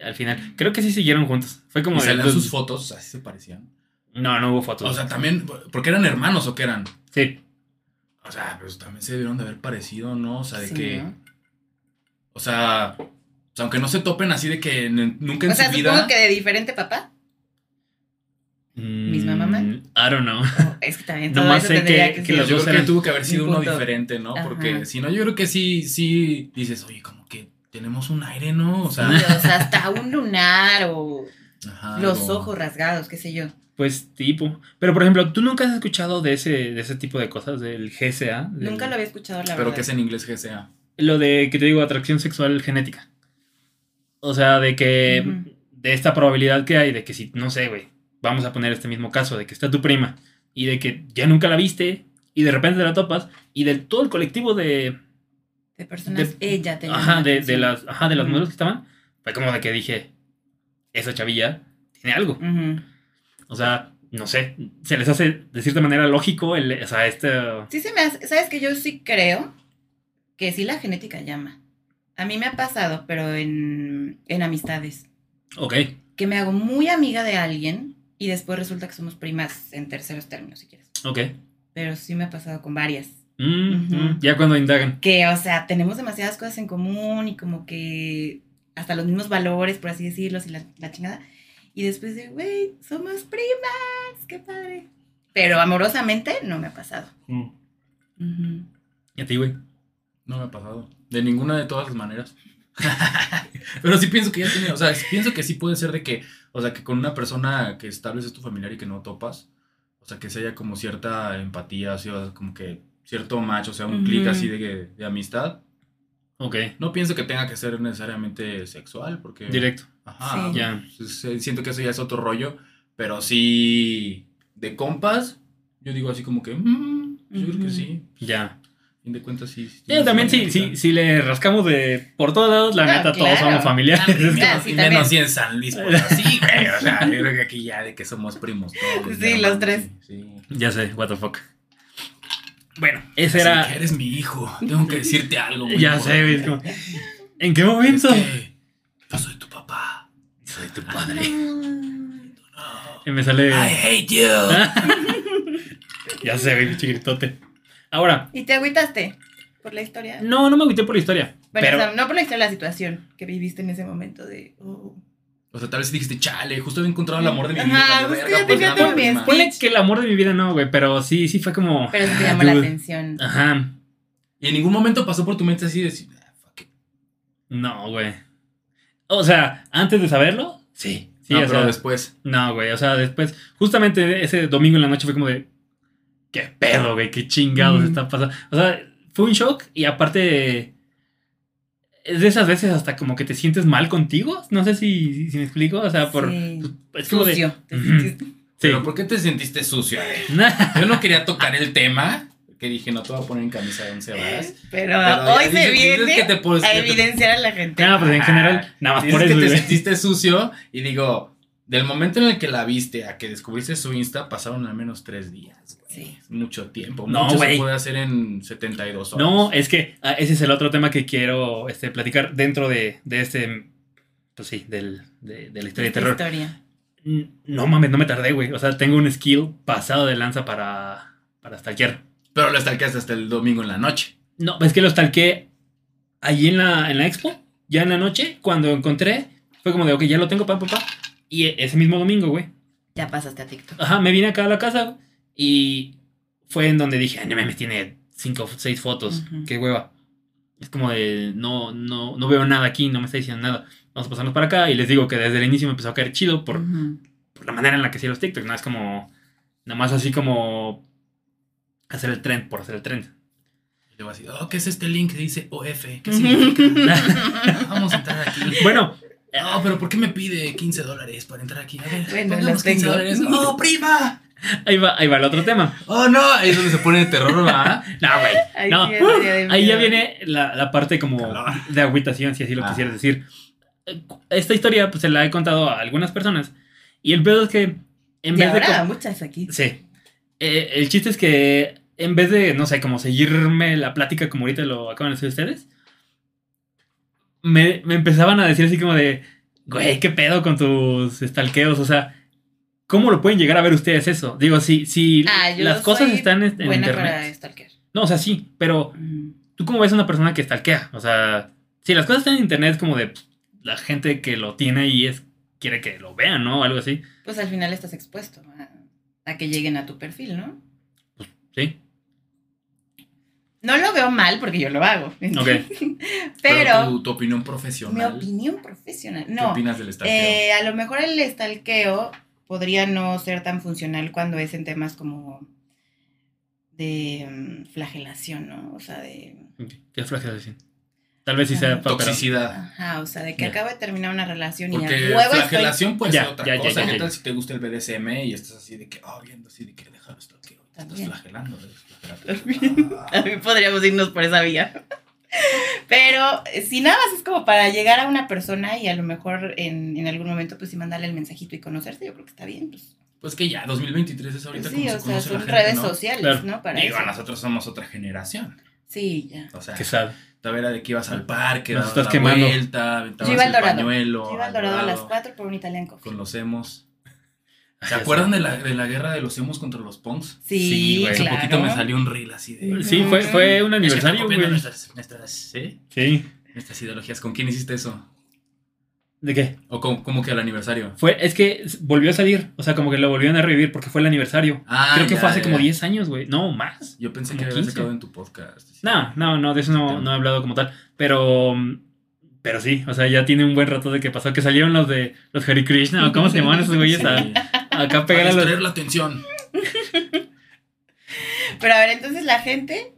al final. Creo que sí siguieron juntos. Fue como Y salían sus fotos, así se parecían. No, no hubo fotos. O sea, también, porque eran hermanos o qué eran. Sí. O sea, pues también se debieron de haber parecido, ¿no? O sea, de Sí, que. ¿no? O sea, o sea, aunque no se topen así de que nunca en O sea, su supongo vida. que de diferente papá. I don't know. O es que también todo Nomás eso sé tendría que- que, que los yo dos creo que tuvo que haber un sido uno diferente, ¿no? Ajá. Porque si no, yo creo que sí, sí dices, oye, como que tenemos un aire, ¿no? O sea, Sí, o sea, hasta un lunar o ajá, los ojos rasgados, qué sé yo. Pues tipo. Pero por ejemplo, ¿tú nunca has escuchado de ese, de ese tipo de cosas, del GSA? Del- Nunca lo había escuchado, la Pero verdad. que es en inglés GSA. Lo de que te digo, atracción sexual genética. O sea, de que. De esta probabilidad que hay de que si, no sé, güey. Vamos a poner este mismo caso, de que está tu prima. Y de que ya nunca la viste. Y de repente la topas. Y de todo el colectivo de. De personas, de- ella te Ajá, de, de las. Ajá, de las modelos que estaban. Fue como de que dije. Esa chavilla tiene algo. O sea, no sé. Se les hace de cierta manera lógico el. O sea, este. Sí se me hace, sabes que yo sí creo que sí la genética llama. A mí me ha pasado, pero en, en amistades, Ok. que me hago muy amiga de alguien y después resulta que somos primas en terceros términos, si quieres. Ok. Pero sí me ha pasado con varias. Mm, Ujú. mm, Ya cuando indagan. Que, o sea, tenemos demasiadas cosas en común y como que hasta los mismos valores, por así decirlo, y la, la chingada. Y después de, güey, somos primas, qué padre. Pero amorosamente no me ha pasado. Mm. Ujú. Y a ti, güey. No me ha pasado. De ninguna de todas las maneras. Pero sí pienso que ya tiene, o sea, pienso que sí puede ser de que, o sea, que con una persona que estables es tu familiar y que no topas, o sea, que se haya como cierta empatía, o sea, como que cierto match, o sea, un Ujú. clic así de, de amistad. Ok. No pienso que tenga que ser necesariamente sexual, porque... Directo. Ajá. Sí. Ya. pues, eh, siento que eso ya es otro rollo, pero sí, de compas, yo digo así como que, mm, yo creo que sí. Ya. Fin de cuentas, sí. sí, Sí, también sí, sí, sí, le rascamos de por todos lados, la Ah, neta, todos somos familiares. Ah, Es como- sí, y también. menos si en San Luis, pues así, güey. O sea, yo creo que aquí ya de que somos primos todos. Sí, los tres. Sí. sí. Ya sé, what the fuck. Bueno, ese Así era. que eres mi hijo. Tengo que decirte algo. muy Ya sé, güey. como, ¿En qué momento? Es que yo soy tu papá. Soy tu padre. Y me sale. I hate you. ya sé, güey, pinche gritote. Ahora, ¿Y te agüitaste por la historia? no, no me agüité por la historia. Bueno, pero. o sea, no por la historia, la situación que viviste en ese momento de... oh. O sea, tal vez dijiste, chale, justo había encontrado el amor de mi Ajá, vida. valió justo verga, ya pues, tenía nada, prima. Ponle que el amor de mi vida no, güey, pero sí, sí fue como. Pero sí te ah, llamó la dude. atención. Ajá. Y en ningún momento pasó por tu mente así de decir, ah, fuck it. No, güey. O sea, antes de saberlo, sí. Sí, no, o pero sea, después. No, güey, o sea, después, justamente ese domingo en la noche fue como de, qué pedo, güey, qué chingados Mm. está pasando. O sea, fue un shock y aparte, es de esas veces hasta como que te sientes mal contigo, no sé si, si, si me explico, o sea, por... Sí. Es como de... Sucio. sentiste. Sí. Pero ¿por qué te sentiste sucio? Yo no quería tocar el tema. Que dije, no te voy a poner en camisa de once varas. Pero, Pero hoy se viene que te pones- a que te- evidenciar a la gente. Ah, pues en general, nada más Dices por eso. que te güey. sentiste sucio y digo, del momento en el que la viste a que descubriste su Insta pasaron al menos tres días. Sí. Mucho tiempo. No, Mucho se puede hacer en 72 horas. No, es que ah, ese es el otro tema que quiero este, platicar dentro de, de este, pues sí, del, de, de la historia de terror. historia. No mames, no me tardé, güey. O sea, tengo un skill pasado de lanza para, para stalkear. Pero lo stalkeaste hasta el domingo en la noche. No, es que lo stalkeé allí en la, en la expo, ya en la noche, cuando encontré, fue como de, ok, ya lo tengo, pa, pa, pa. Y e- ese mismo domingo, güey. Ya pasaste a TikTok. Ajá, me vine acá a la casa y fue en donde dije, "Ay, no mames, tiene cinco o seis fotos, Ujú. qué hueva. Es como de, no, no, no veo nada aquí, no me está diciendo nada. Vamos a pasarnos para acá y les digo que desde el inicio me empezó a caer chido por, Ujú. por la manera en la que hacía los TikToks, no es como, nada más así como hacer el trend por hacer el trend. Y le voy a decir, oh, ¿qué es este link que dice OF? ¿Qué significa? Vamos a entrar aquí. Bueno, No, pero ¿por qué me pide 15 dólares para entrar aquí? A ver, Bueno, las 15 tengo. dólares. ¡Oh, prima! Ahí va, ahí va el otro tema. ¡Oh, no! Ahí es donde se pone de terror, ¿verdad? No, güey. Ahí No, sí de ahí ya viene la, la parte como Calor. de agüitación, si así lo Ah. quisieras decir. Esta historia, pues se la he contado a algunas personas. Y el pedo es que, en Y vez de. habrá co- muchas aquí. Sí. Eh, el chiste es que, en vez de, no sé, como seguirme la plática como ahorita lo acaban de hacer ustedes, me, me empezaban a decir así como de, güey, ¿qué pedo con tus stalkeos? O sea, ¿cómo lo pueden llegar a ver ustedes eso? Digo, si, si Ah, las cosas están en, en Buena internet. para stalker. No, o sea, sí, pero Mm. ¿tú cómo ves a una persona que stalkea? O sea, si las cosas están en internet es como de la gente que lo tiene y es quiere que lo vean, ¿no? Algo así. Pues al final estás expuesto. a- a que lleguen a tu perfil, ¿no? Sí. No lo veo mal porque yo lo hago. Ok. Pero, tu, tu opinión mi profesional. opinión profesional. ¿Qué opinas del stalkeo? Eh, a lo mejor el estalqueo podría no ser tan funcional cuando es en temas como de mm, flagelación, ¿no? O sea, de... ¿Qué flagelación? Tal vez sí sea Ah, Toxicidad. Ajá, o sea, de que Ya. acabo de terminar una relación y a Porque huevo estoy... flagelación puede Ya, ser otra ya, ya, cosa. ya, ¿Qué ya. tal si te gusta el BDSM y estás así de que, oh, viendo así de que dejar esto que te estás También. flagelando? desflagélate. También podríamos irnos por esa vía. Pero eh, si nada más es como para llegar a una persona y a lo mejor en, en algún momento pues sí mandarle el mensajito y conocerse, yo creo que está bien. Pues, Pues que ya, 2023 es ahorita sí, como o se sea, conoce la son gente, redes ¿no? sociales, Claro. ¿no? Para Digo, eso. nosotros somos otra generación. Sí, ya. O sea, Que sabe. todavía era de que ibas al parque, Nos dabas estás la quemando. vuelta, aventabas Yo iba al el Dorado. pañuelo. Yo iba al Dorado a las 4 por un Italian Coffee. ¿Se acuerdan de la, de la guerra de los emos contra los punks? Sí, Sí, güey. Hace claro. poquito me salió un reel así de... Sí, fue, fue un Es que aniversario, güey. Nuestras, nuestras, ¿sí? Sí. nuestras ideologías. ¿Con quién hiciste eso? ¿De qué? ¿O cómo, cómo que al aniversario? Fue, es que volvió a salir. O sea, como que lo volvieron a revivir porque fue el aniversario. Ah, Creo que ya, fue hace ya, como ya. 10 años, güey. No, más. Yo pensé como que había 15. sacado en tu podcast. No, no, no, de eso no, no he hablado como tal. Pero. Pero sí, o sea, ya tiene un buen rato de que pasó. Que salieron los de los Hare Krishna, o cómo se llamaban esos güeyes a, Sí. Acá Para pegar a los. distraer la atención. Pero a ver, entonces la gente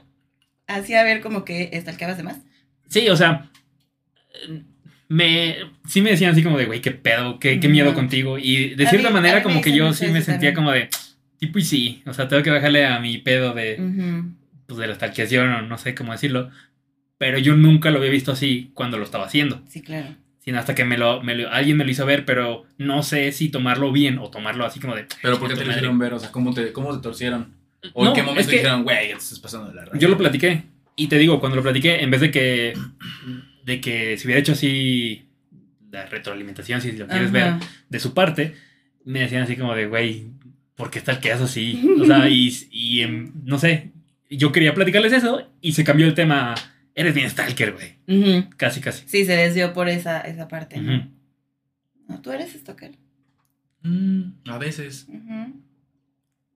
hacía ver como que estalqueabas de más. Sí, o sea. Me. Sí me decían así como de, güey, qué pedo, qué, qué miedo contigo. Y de A cierta mí- manera, como que yo sí me sentía también. como de. Tipo y sí. O sea, tengo que bajarle a mi pedo de. Ujú. Pues de la stalkeación, o no sé cómo decirlo. Pero yo nunca lo había visto así cuando lo estaba haciendo. Sí, claro. Sino hasta que me lo, me lo- alguien me lo hizo ver, pero no sé si tomarlo bien o tomarlo así como de. Pero ¿por qué te lo Madre. hicieron ver? O sea, ¿cómo te, cómo te torcieron? ¿O No, en qué es momento que- dijeron, güey, ya te estás pasando de la raya? Yo lo platiqué. Y te digo, cuando lo platiqué, en vez de que. de que se hubiera hecho así. la retroalimentación, si lo quieres ver, de su parte, me decían así como de, güey, ¿por qué tal que haces así? O sea, y, y no sé. Yo quería platicarles eso y se cambió el tema. Eres bien stalker, güey. Casi, casi. Sí, se desvió por esa, esa parte. ¿no? Tú eres stalker. Mm, a veces.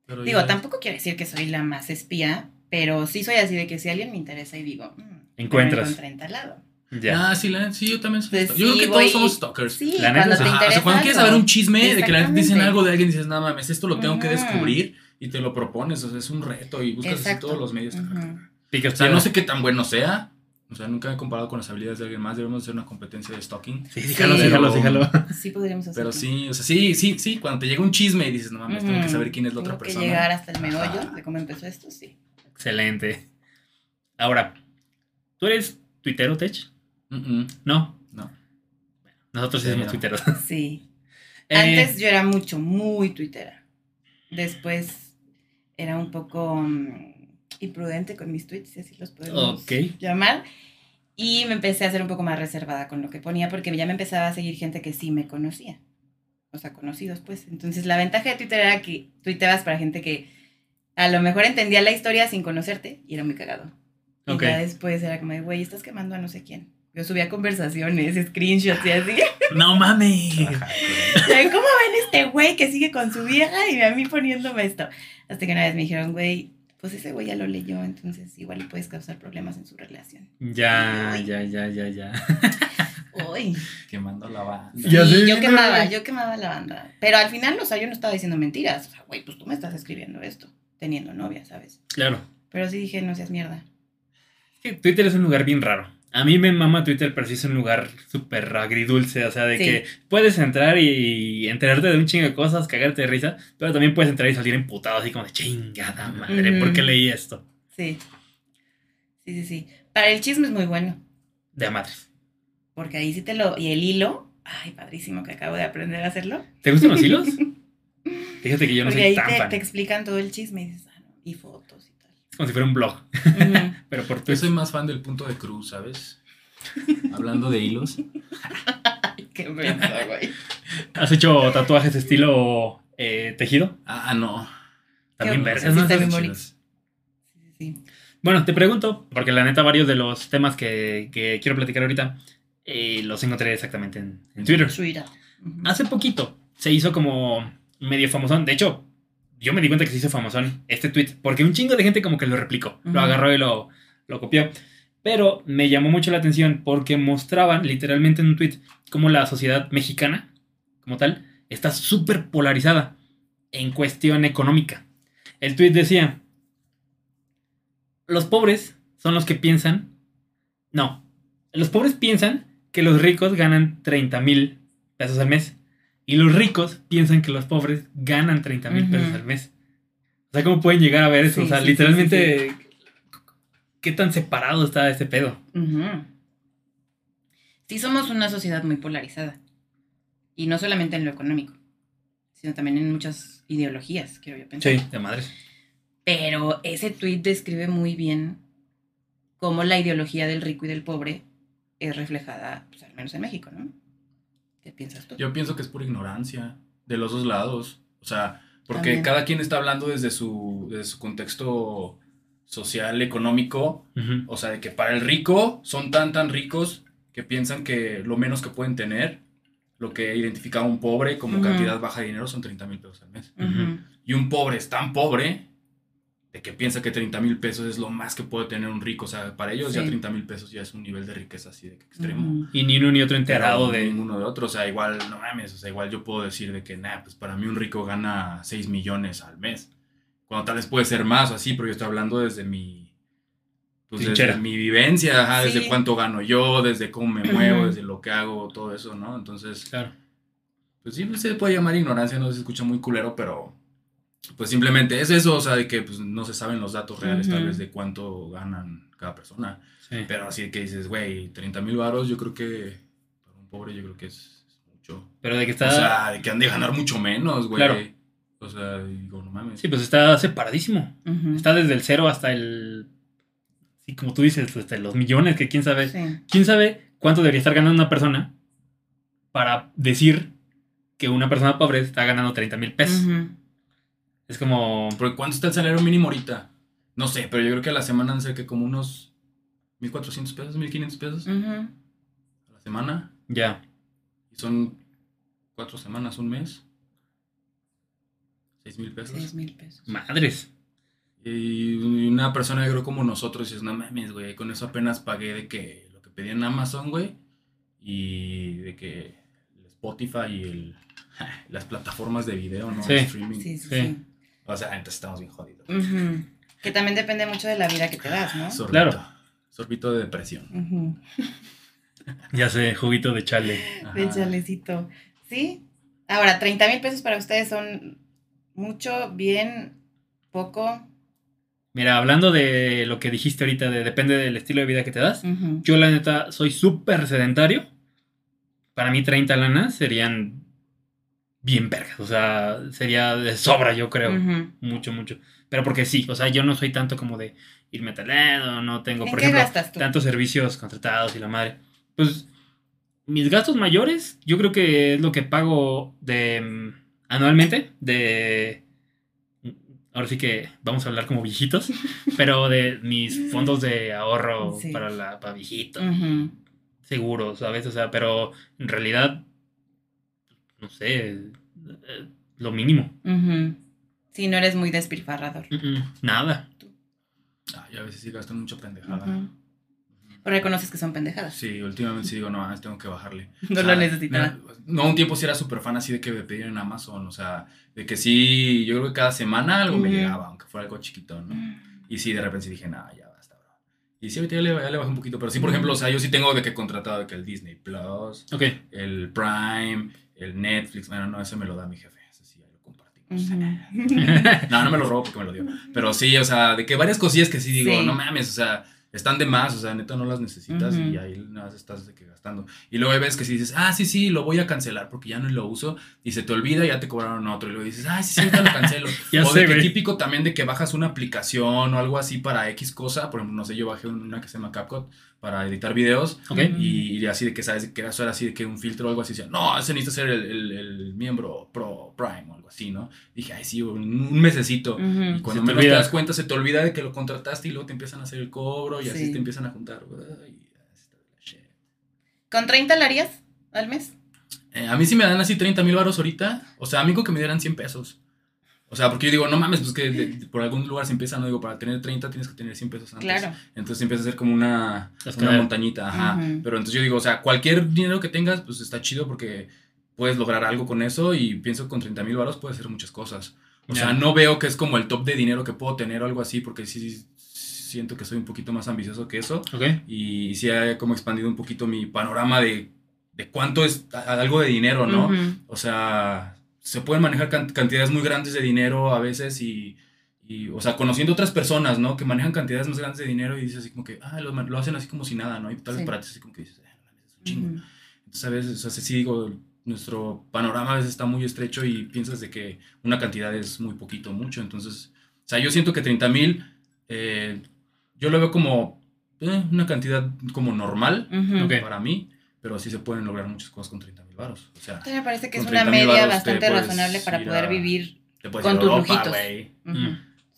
Pero Digo, tampoco quiero decir que soy la más espía, pero sí soy así de que si alguien me interesa y digo, mm, Encuentras. me encontré en tal lado. Ya. Ah, sí, la, sí, yo también soy Pues. Yo creo que voy- todos somos stalkers. Sí, La neta cuando te interesa. o sea, cuando quieres saber un chisme de que la gente dicen algo de alguien, dices, nada mames, esto lo tengo que descubrir y te lo propones. O sea, es un reto y buscas así todos los medios. Picas O sea, no sé qué tan bueno sea. O sea, nunca me he comparado con las habilidades de alguien más. Debemos hacer una competencia de stalking. Sí, díjalo, Sí. díjalo. Sí podríamos hacerlo. Pero sí, o sea, sí, sí, sí. Cuando te llega un chisme y dices, no mames, tengo que saber quién es la otra Tengo persona. que llegar hasta el meollo Ajá. de cómo empezó esto, sí. Excelente. Ahora, ¿tú eres tuitero, Tech? Mm, mm, No. no. Nosotros sí Sí, somos no. tuiteros. Sí. Eh, Antes yo era mucho, muy tuitera. Después era un poco mm, imprudente con mis tweets, si así los podemos Ok. llamar. Y me empecé a ser un poco más reservada con lo que ponía porque ya me empezaba a seguir gente que sí me conocía. O sea, conocidos, pues. Entonces, la ventaja de Twitter era que tuiteabas para gente que a lo mejor entendía la historia sin conocerte y era muy cagado. Y Ok. ya después era como güey, estás quemando a no sé quién. Yo subía conversaciones, screenshots y así. No mames. Ajá, correcto. ¿Saben ¿Cómo ven este güey que sigue con su vieja y a mí poniéndome esto? Hasta que una vez me dijeron, güey, pues ese güey ya lo leyó, entonces igual le puedes causar problemas en su relación. Ya, ya, ya, ya, ya. Uy. Quemando la banda. Sí, yo quemaba, yo quemaba la banda. Pero al final, o sea, yo no estaba diciendo mentiras. O sea, güey, pues tú me estás escribiendo esto, teniendo novia, ¿sabes? Claro. Pero sí dije, no seas mierda. Twitter es un lugar bien raro. A mí me mama Twitter, pero sí es un lugar súper agridulce. O sea, de Sí. que puedes entrar y enterarte de un chingo de cosas, cagarte de risa, pero también puedes entrar y salir emputado, así como de chingada madre, ¿por qué leí esto? Sí. Sí, sí, sí. Para el chisme es muy bueno. De a madres. Porque ahí sí te lo. Y el hilo. Ay, padrísimo que acabo de aprender a hacerlo. ¿Te gustan los hilos? Fíjate que yo no Porque soy ahí tan te, fan. te explican todo el chisme y dices, ah, no, y fotos como si fuera un blog, Ujú. pero por Yo soy más fan del punto de cruz, ¿sabes? Hablando de hilos. Qué menso, güey. ¿Has hecho tatuajes estilo eh, tejido? Ah, no. También Qué vergas, ¿no? Sí, sí. Bueno, te pregunto, porque la neta varios de los temas que, que quiero platicar ahorita eh, los encontré exactamente en, en Twitter. Twitter. Ujú. Hace poquito se hizo como medio famosón. De hecho, yo me di cuenta que se hizo famosón este tweet, porque un chingo de gente como que lo replicó, lo agarró y lo, lo copió. Pero me llamó mucho la atención porque mostraban literalmente en un tweet cómo la sociedad mexicana, como tal, está súper polarizada en cuestión económica. El tweet decía, los pobres son los que piensan, no, los pobres piensan que los ricos ganan 30 mil pesos al mes. Y los ricos piensan que los pobres ganan 30 mil pesos al mes. O sea, ¿cómo pueden llegar a ver eso? Sí, o sea, sí, sí, literalmente, ¿qué tan separado está este pedo? Sí, somos una sociedad muy polarizada. Y no solamente en lo económico, sino también en muchas ideologías, quiero yo pensar. Sí, de madres. Pero ese tweet describe muy bien cómo la ideología del rico y del pobre es reflejada, pues, al menos en México, ¿no? ¿Qué piensas tú? Yo pienso que es pura ignorancia de los dos lados. O sea, porque También. cada quien está hablando desde su, desde su contexto social, económico. O sea, de que para el rico son tan, tan ricos que piensan que lo menos que pueden tener, lo que identifica a un pobre como cantidad baja de dinero son 30 mil pesos al mes. Y un pobre es tan pobre de que piensa que 30 mil pesos es lo más que puede tener un rico. O sea, para ellos ya Sí. 30 mil pesos ya es un nivel de riqueza así de que extremo. Y ni uno ni otro enterado Pero de... ninguno de otro. O sea, igual, no mames, o sea, igual yo puedo decir de que, nah, pues para mí un rico gana 6 millones al mes. Cuando tal vez puede ser más o así, pero yo estoy hablando desde mi. Pues Trinchera. desde mi vivencia, ajá, desde cuánto gano yo, desde cómo me muevo, desde lo que hago, todo eso, ¿no? Entonces, Claro. pues sí, se puede llamar ignorancia, no se escucha muy culero, pero pues simplemente es eso, o sea, de que pues, no se saben los datos reales tal vez de cuánto ganan cada persona. Sí. Pero así que dices, güey, 30 mil varos, yo creo que para un pobre yo creo que es, es mucho. Pero de que está... O sea, de que han de ganar mucho menos, güey. Claro. O sea, digo, no mames. sí, pues está separadísimo. Está desde el cero hasta el... Sí, como tú dices, hasta los millones, que quién sabe... Sí. ¿Quién sabe cuánto debería estar ganando una persona para decir que una persona pobre está ganando 30 mil pesos? Ujú. Es como... ¿cuánto está el salario mínimo ahorita? No sé, pero yo creo que a la semana han ser que como unos 1.400 pesos, 1.500 pesos a la semana. Ya. Y son cuatro semanas, un mes. 6 mil pesos. Seis mil pesos. Madres. Y una persona, yo creo, como nosotros, dices, no mames, güey, con eso apenas pagué de que lo que pedí en Amazon, güey, y de que el Spotify y el, las plataformas de video, ¿no? Sí. El streaming. Sí, sí, Sí. O sea, entonces estamos bien jodidos. Que también depende mucho de la vida que te das, ¿no? Sorbito. Claro. Sorbito de depresión. Ya sé, juguito de chale. De chalecito. ¿Sí? Ahora, 30 mil pesos para ustedes son mucho, bien, poco. Mira, hablando de lo que dijiste ahorita, de depende del estilo de vida que te das. Yo, la neta, soy súper sedentario. Para mí, 30 lanas serían bien vergas. O sea, sería de sobra, yo creo. Ujú. Mucho, mucho. Pero porque sí, o sea, yo no soy tanto como de irme a tal lado, no tengo, ¿En por qué ejemplo, gastas tú? tantos servicios contratados y la madre. Pues mis gastos mayores, yo creo que es lo que pago de mm, anualmente, de ahora sí que vamos a hablar como viejitos, pero de mis fondos de ahorro Sí. para la para viejitos, Ujú. seguros, ¿sabes? O sea, pero en realidad no sé, eh, lo mínimo. Ujú. Sí, no eres muy despilfarrador. Nada. Ay, a veces sí gastan mucha pendejada. Ujú. O reconoces que son pendejadas. Sí, últimamente sí digo, no, tengo que bajarle. No O sea, lo necesitas. No, un tiempo sí era súper fan así de que me pedían en Amazon, o sea, de que sí, yo creo que cada semana algo me llegaba, aunque fuera algo chiquito, ¿no? Y sí, de repente sí dije, no, ya basta, bro. Y sí, ahorita ya le, ya le bajé un poquito, pero sí, por ejemplo, o sea, yo sí tengo de que contratado de que el Disney Plus, Ok. el Prime, el Netflix, bueno, no, ese me lo da mi jefe, ese sí, ahí lo compartimos. No, no me lo robo porque me lo dio. Pero sí, o sea, de que varias cosillas que sí digo, Sí. no mames, o sea, están de más, o sea, neta no las necesitas y ahí nada más estás de que gastando. Y luego ves que si dices, ah, sí, sí, lo voy a cancelar porque ya no lo uso y se te olvida y ya te cobraron otro. Y luego dices, ah, sí, sí, ahorita lo cancelo. Ya o sé, de que güey. típico también de que bajas una aplicación o algo así para X cosa. Por ejemplo, no sé, yo bajé una que se llama CapCut para editar videos. Y, y así de que sabes que eso era así de que un filtro o algo así decía, no, ese necesita ser el, el- el miembro pro Prime o algo así, ¿no? Dije, ay, sí, un, un mesecito. Y cuando te menos te olvida. das cuenta, se te olvida de que lo contrataste y luego te empiezan a hacer el cobro y así Sí. te empiezan a juntar. Ay. ¿Con 30 la harías al mes? Eh, a mí sí me dan así 30 mil baros ahorita. O sea, a mí con que me dieran 100 pesos. O sea, porque yo digo, no mames, pues que de- de- por algún lugar se empieza, no digo, para tener 30 tienes que tener 100 pesos antes. Claro. Entonces empieza a ser como una, una montañita, ajá. Pero entonces yo digo, o sea, cualquier dinero que tengas, pues está chido porque puedes lograr algo con eso y pienso que con 30 mil baros puedes hacer muchas cosas. O sea, no veo que es como el top de dinero que puedo tener o algo así porque sí siento que soy un poquito más ambicioso que eso Ok. y sí he como expandido un poquito mi panorama de, de cuánto es algo de dinero, ¿no? O sea, se pueden manejar can- cantidades muy grandes de dinero a veces y, y, o sea, conociendo otras personas, ¿no? Que manejan cantidades más grandes de dinero y dices así como que, ah, lo, lo hacen así como si nada, ¿no? Y tal vez Sí. para ti así como que dices, "Ah, no mames, es un chingo. Entonces a veces, o sea, sí digo, nuestro panorama a veces está muy estrecho y piensas de que una cantidad es muy poquito, mucho. Entonces, o sea, yo siento que 30 mil, eh, yo lo veo como eh, una cantidad como normal. Ok. para mí, pero sí se pueden lograr muchas cosas con 30 mil baros. O sea, Entonces me parece que es una 30,000 media varos bastante te puedes razonable para ir poder a- vivir. te puedes Con ir a tus Europa, lujitos. Mm.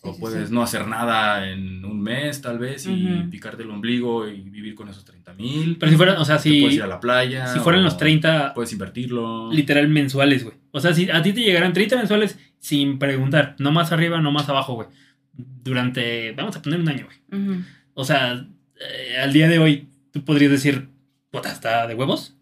O Sí, puedes sí. no hacer nada en un mes, tal vez, y picarte el ombligo y vivir con esos 30 mil. Pero si fueran, o sea, Te puedes si, ir a la playa. si fueran los 30 Puedes invertirlo. literal mensuales, güey. O sea, si a ti te llegaran 30 mensuales sin preguntar, no más arriba, no más abajo, güey. Durante, vamos a poner un año, güey. O sea, eh, al día de hoy, tú podrías decir, puta, ¿está de huevos?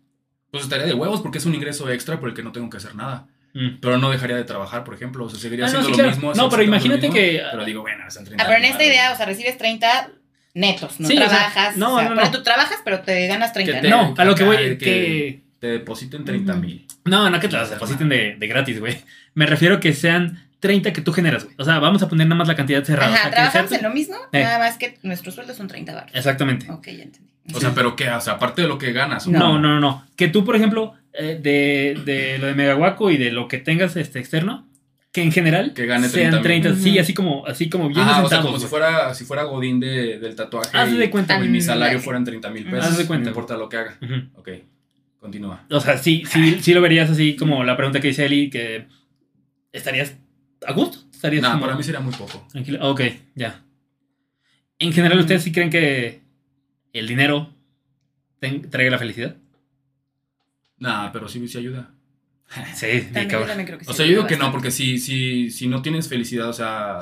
Pues estaría de huevos porque es un ingreso extra por el que no tengo que hacer nada. Mm. Pero no dejaría de trabajar, por ejemplo. O sea, seguiría Ah, no, haciendo sí, lo claro. mismo. No, pero imagínate mismo, que- Pero digo, bueno, están 30 Ah, pero en esta idea, o sea, recibes 30 netos, no Sí, o sea, trabajas. no, o sea, no, pero no. tú trabajas, pero te ganas 30. Que te- No, a lo que voy, acá, que... Te depositen 30 mil. No, no que te las depositen de, de gratis, güey. Me refiero que sean 30 que tú generas, güey. O sea, vamos a poner nada más la cantidad cerrada. o Ajá, sea, que trabajamos en lo mismo, Eh. nada más que nuestros sueldos son 30 baros. Exactamente. Ok, ya entendí. O sea, pero ¿qué? O sea, aparte de lo que ganas. ¿o No, no, no, no. Que tú, por ejemplo, eh, de, de lo de Megawaco y de lo que tengas este externo, que en general Que gane sean 30,000. 30, sí, así como, así como bien Ah, o sea, como si fuera, si fuera Godín de, del tatuaje. Haz de cuenta, y mi salario fueran 30 mil pesos. Haz de cuenta, No importa lo que haga. Ujú. Ok, continúa. O sea, sí, sí, sí lo verías así como la pregunta que dice Eli, que estarías a gusto. Estarías No, como para mí sería muy poco. tranquilo. Ok, ya. En general, ¿ustedes sí creen que el dinero traiga la felicidad? Nah, pero sí, sí ayuda. Sí, También, yo cabrón. también creo que sí. O sea, yo digo que no, bastante. porque si, si, si no tienes felicidad, o sea,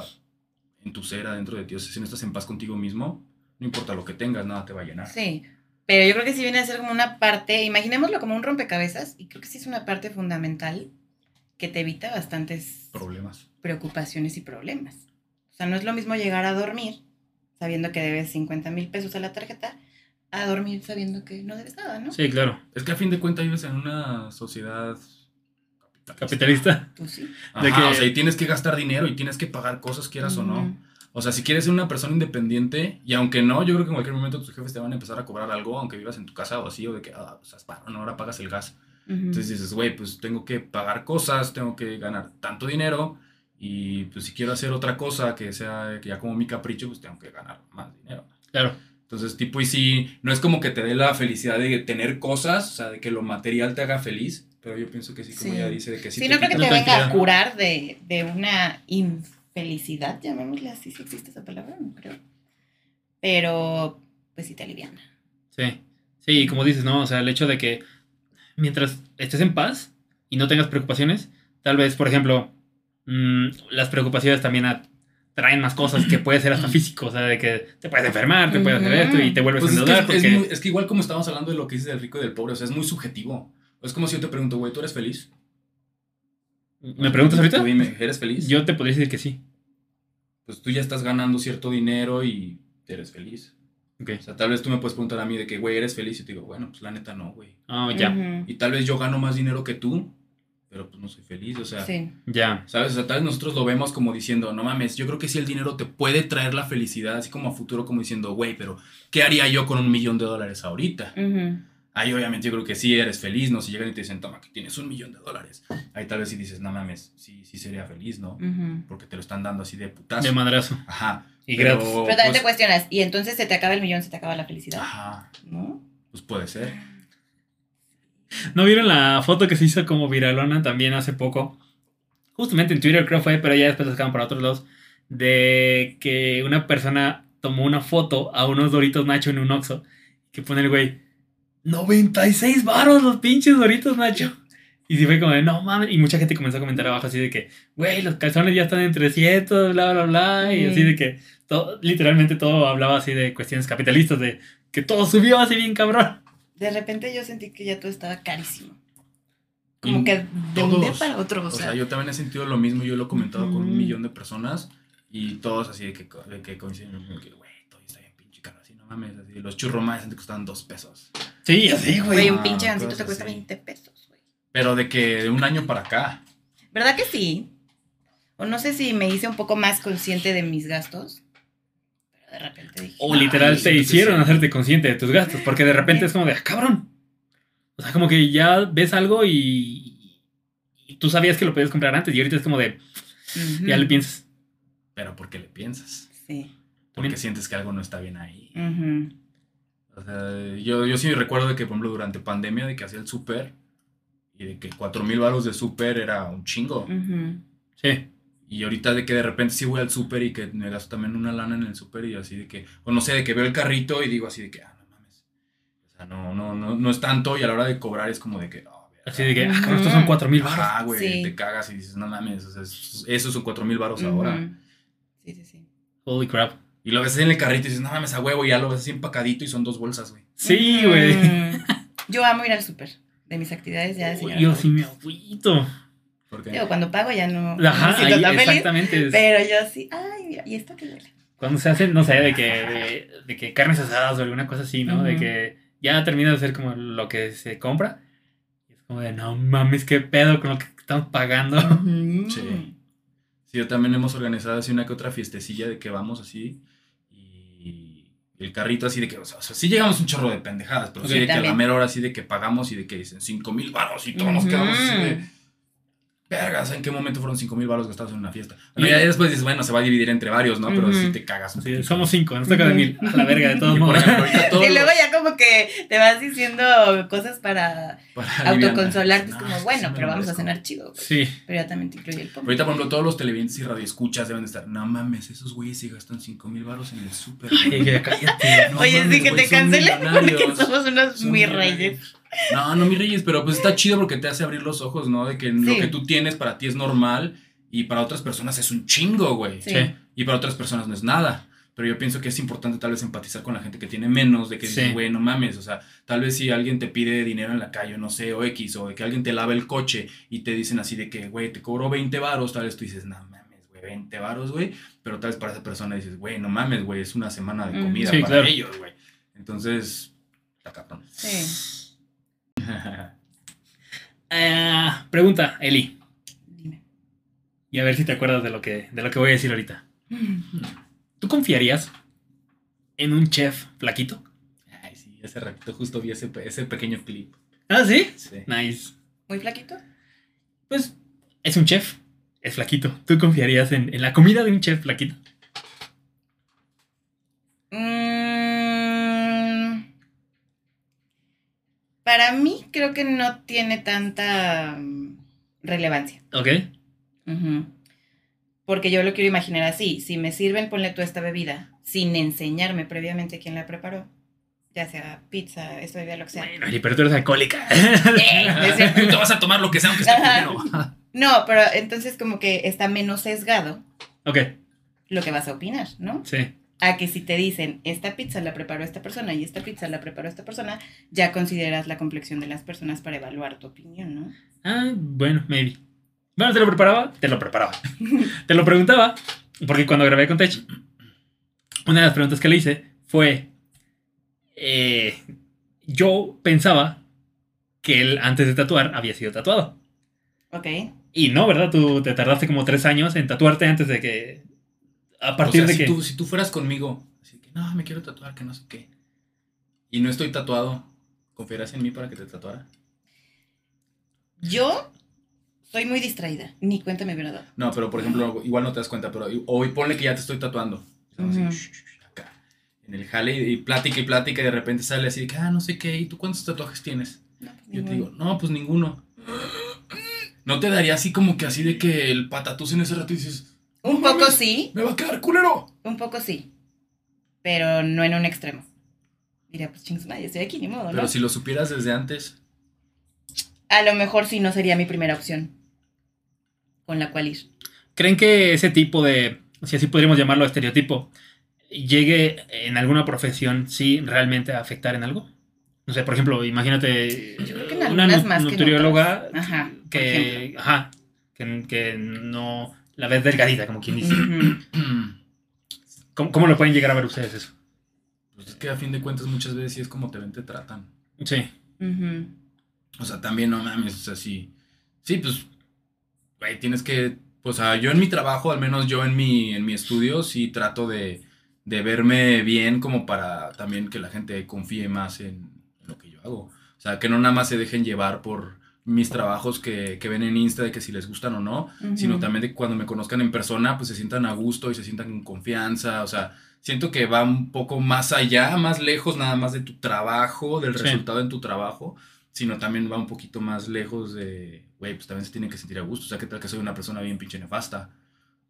en tu ser, adentro de ti, o sea, si no estás en paz contigo mismo, no importa lo que tengas, nada te va a llenar. Sí, pero yo creo que sí viene a ser como una parte, imaginémoslo como un rompecabezas, y creo que sí es una parte fundamental que te evita bastantes Problemas. preocupaciones y problemas. O sea, no es lo mismo llegar a dormir sabiendo que debes 50 mil pesos a la tarjeta, a dormir sabiendo que no debes nada, ¿no? Sí, claro. Es que a fin de cuentas vives en una sociedad capitalista. Capitalista. Pues sí. Ajá, De que- o sea, y tienes que gastar dinero y tienes que pagar cosas, quieras o no. O sea, si quieres ser una persona independiente, y aunque no, yo creo que en cualquier momento tus jefes te van a empezar a cobrar algo, aunque vivas en tu casa o así, o de que, ah, o sea, paro, no, ahora pagas el gas. Ujú. Entonces dices, güey, pues tengo que pagar cosas, tengo que ganar tanto dinero, y pues si quiero hacer otra cosa que sea que ya como mi capricho, pues tengo que ganar más dinero. Claro. Entonces, tipo, y si no es como que te dé la felicidad de tener cosas, o sea, de que lo material te haga feliz, pero yo pienso que sí, como Sí. ella dice, de que sí, Sí, te no creo que te venga a curar de, de una infelicidad, llamémosle así, si existe esa palabra, no creo. Pero, pues sí te aliviana. Sí. Sí, como dices, ¿no? O sea, el hecho de que mientras estés en paz y no tengas preocupaciones, tal vez, por ejemplo, mm, las preocupaciones también traen más cosas que puede ser hasta físico, o sea, de que te puedes enfermar, te puedes hacer esto y te vuelves Pues a es, que endeudar es, porque... muy- es que igual como estamos hablando de lo que dices del rico y del pobre, o sea, es muy subjetivo. Es como si yo te pregunto, güey, ¿tú eres feliz? ¿Me preguntas ahorita? Tú dime, ¿eres feliz? Yo te podría decir que sí. Pues tú ya estás ganando cierto dinero y eres feliz. Ok. O sea, tal vez tú me puedes preguntar a mí de que, güey, ¿eres feliz? Y te digo, bueno, pues la neta no, güey. Oh, ya, Ujú. Y tal vez yo gano más dinero que tú, pero pues no soy feliz, o sea... Sí. ya. ¿Sabes? O sea, tal vez nosotros lo vemos como diciendo, no mames, yo creo que sí el dinero te puede traer la felicidad, así como a futuro, como diciendo, güey, pero ¿qué haría yo con un millón de dólares ahorita? Ujú. Ahí obviamente yo creo que sí eres feliz, ¿no? Si llegan y te dicen, toma, que tienes un millón de dólares. Ahí tal vez sí dices, no mames, sí, sí sería feliz, ¿no? Porque te lo están dando así de putazo. De madrazo. Ajá. Y Pero, gratis. Pero también pues, te cuestionas, y entonces se te acaba el millón, se te acaba la felicidad, Ajá, ¿no? pues puede ser. ¿No vieron la foto que se hizo como viralona también hace poco? Justamente en Twitter creo fue, pero ya después la sacaron para otros lados. De que una persona tomó una foto a unos Doritos Nacho en un Oxxo. Que pone el güey, 96 varos los pinches Doritos Nacho. Y sí fue como de, no mames. Y mucha gente comenzó a comentar abajo así de que, güey, los calzones ya están en 300, bla, bla, bla. Y así de que, todo, literalmente todo hablaba así de cuestiones capitalistas, de que todo subió así bien cabrón. De repente yo sentí que ya todo estaba carísimo. Como Y que de un día para otro, o O sea. sea, yo también he sentido lo mismo, yo lo he comentado con un millón de personas y todos así de que, de que coinciden, que, güey, todo está bien pinche caro, así, no mames, así, los churros más te costaban dos pesos. Sí, así, güey. Güey, un Ah, pinche gancito cosas te cuesta así. 20 pesos, güey. Pero de que de un año para acá, ¿Verdad que sí? O no sé si me hice un poco más consciente de mis gastos. Pero de repente dije. O literal te hicieron sí. hacerte consciente de tus gastos, porque de repente es como de, ah, cabrón. O sea, como que ya ves algo y, y tú sabías que lo podías comprar antes y ahorita es como de, ya le piensas. pero ¿por qué le piensas? Sí. Porque También. sientes que algo no está bien ahí. O sea, yo, yo sí recuerdo de que, por ejemplo, durante pandemia, de que hacía el súper y de que cuatro mil baros de súper era un chingo. Ujú. Sí. Y ahorita de que de repente sí voy al súper y que me gasto también una lana en el súper y así de que, o no sé, de que veo el carrito y digo así de que, ah, no mames. O sea, no, no, no, no es tanto y a la hora de cobrar es como de que, oh, verga. Así de que, ah, cabrón, estos son cuatro mil baros. Ajá, güey, Sí. te cagas y dices, no mames, o sea, es- esos son cuatro mil baros ahora. Sí, sí, sí. Holy crap. Y lo ves en el carrito y dices, no mames, a huevo, y ya lo ves así empacadito y son dos bolsas, güey. Sí, güey. Yo amo ir al súper. De mis actividades ya de señora Yo sí me agüito. Porque Digo, cuando pago ya no. no Ajá, siento ahí, tan feliz, exactamente. es- Pero yo sí. Ay, mira, ¿y esto qué duele? Cuando se hacen, no sé, de que, de, de que carnes asadas o alguna cosa así, ¿no? De que ya termina de ser como lo que se compra. Y es como de, no mames, qué pedo con lo que estamos pagando. Ujú. Sí. Sí, yo también hemos organizado así una que otra fiestecilla de que vamos así el carrito así de que, o sea, o sea, sí llegamos un chorro de pendejadas, pero sí de que a la mera hora así de que pagamos y de que dicen 5 mil baros y todos nos quedamos así de, vergas, ¿en qué momento fueron 5 mil baros gastados en una fiesta? Bueno, ya después dices, bueno, se va a dividir entre varios, ¿no? Pero sí te cagas un poquito. somos cinco, nos toca de mil. A la verga, de todos Y modos. ejemplo, ahorita todos Y luego ya como que te vas diciendo cosas para autoconsolarte. Es No, como, sí bueno, pero vamos a cenar chido. Sí. Pero ya también te incluye el pombo. Ahorita, por ejemplo, todos los televidentes y radioescuchas deben de estar, no mames, esos güeyes sí gastan 5 mil baros en el súper. Ay, güey". que cállate. No Oye, mames, sí que te cancelen porque somos unos millonarios. reyes. No, no mis reyes, pero pues está chido porque te hace abrir los ojos, ¿no? De que lo que tú tienes para ti es normal y para otras personas es un chingo, güey. Sí. Y para otras personas no es nada. Pero yo pienso que es importante tal vez empatizar con la gente que tiene menos, de que Sí. dices, güey, no mames, o sea, tal vez si alguien te pide dinero en la calle, no sé, o X, o de que alguien te lava el coche y te dicen así de que, güey, te cobro 20 varos, tal vez tú dices, no mames, güey, 20 varos, güey, pero tal vez para esa persona dices, güey, no mames, güey, es una semana de Mm. comida Sí, para claro. ellos, güey. Entonces, está cabrón. Sí. Ah, pregunta, Eli. Dime. Y a ver si te acuerdas de lo que, de lo que voy a decir ahorita. ¿Tú confiarías en un chef flaquito? Ay, sí, ese ratito justo vi ese, ese pequeño clip. Ah, sí. Sí. Nice. ¿Muy flaquito? Pues es un chef. Es flaquito. ¿Tú confiarías en, en la comida de un chef flaquito? Para mí creo que no tiene tanta mm, relevancia. Ok. Porque yo lo quiero imaginar así. Si me sirven, ponle tú esta bebida, sin enseñarme previamente quién la preparó, ya sea pizza, esta bebida, lo que sea. Bueno, pero tú eres alcohólica. Tú te vas a tomar lo que sea aunque Ajá. primero. No, pero entonces como que está menos sesgado ok, lo que vas a opinar, ¿no? sí. A que si te dicen, esta pizza la preparó esta persona y esta pizza la preparó esta persona, ya consideras la complexión de las personas para evaluar tu opinión, ¿no? Ah, bueno, maybe. Bueno, ¿te lo preparaba? Te lo preparaba. te lo preguntaba, porque cuando grabé con Tech, una de las preguntas que le hice fue, eh, yo pensaba que él antes de tatuar había sido tatuado. Ok. Y no, ¿verdad? Tú te tardaste como tres años en tatuarte antes de que... A partir o sea, de si, que... tú, si tú fueras conmigo, así que no, me quiero tatuar, que no sé qué. Y no estoy tatuado, ¿confiarás en mí para que te tatuara? Yo soy muy distraída, ni cuenta me hubiera dado. No, pero por ejemplo, igual no te das cuenta, pero hoy ponle que ya te estoy tatuando. Así, acá, en el jale y, y plática y plática y de repente sale así de que, ah, no sé qué, ¿y tú cuántos tatuajes tienes? No, pues, yo te digo, no, pues ninguno. ¿No te daría así como que así de que el patatús en ese rato y dices, Un "No poco mames, sí, ¡Me va a quedar culero! un poco sí, pero no en un extremo. Mira, pues chingos, madre, estoy aquí, ni modo, ¿no? Pero si lo supieras desde antes, a lo mejor sí no sería mi primera opción con la cual ir. ¿Creen que ese tipo de, si así podríamos llamarlo estereotipo, llegue en alguna profesión sí realmente a afectar en algo? No sé, por ejemplo, imagínate Yo creo que en una más que nutrióloga por que, ajá, que, que no la ves delgadita, como quien dice. ¿Cómo, cómo lo pueden llegar a ver ustedes eso? Pues es que a fin de cuentas muchas veces sí es como te ven, te tratan. Sí. O sea, también no mames, o sea, sí. Sí, pues, güey, tienes que. O sea, yo en mi trabajo, al menos yo en mi, en mi estudio, sí trato de, de verme bien como para también que la gente confíe más en, en lo que yo hago. O sea, que no nada más se dejen llevar por mis trabajos que, que ven en Insta de que si les gustan o no, sino también de que cuando me conozcan en persona, pues se sientan a gusto y se sientan con confianza. O sea, siento que va un poco más allá, más lejos nada más de tu trabajo, del Sí. resultado en tu trabajo, sino también va un poquito más lejos de, güey, pues también se tienen que sentir a gusto. O sea, que tal que soy una persona bien pinche nefasta,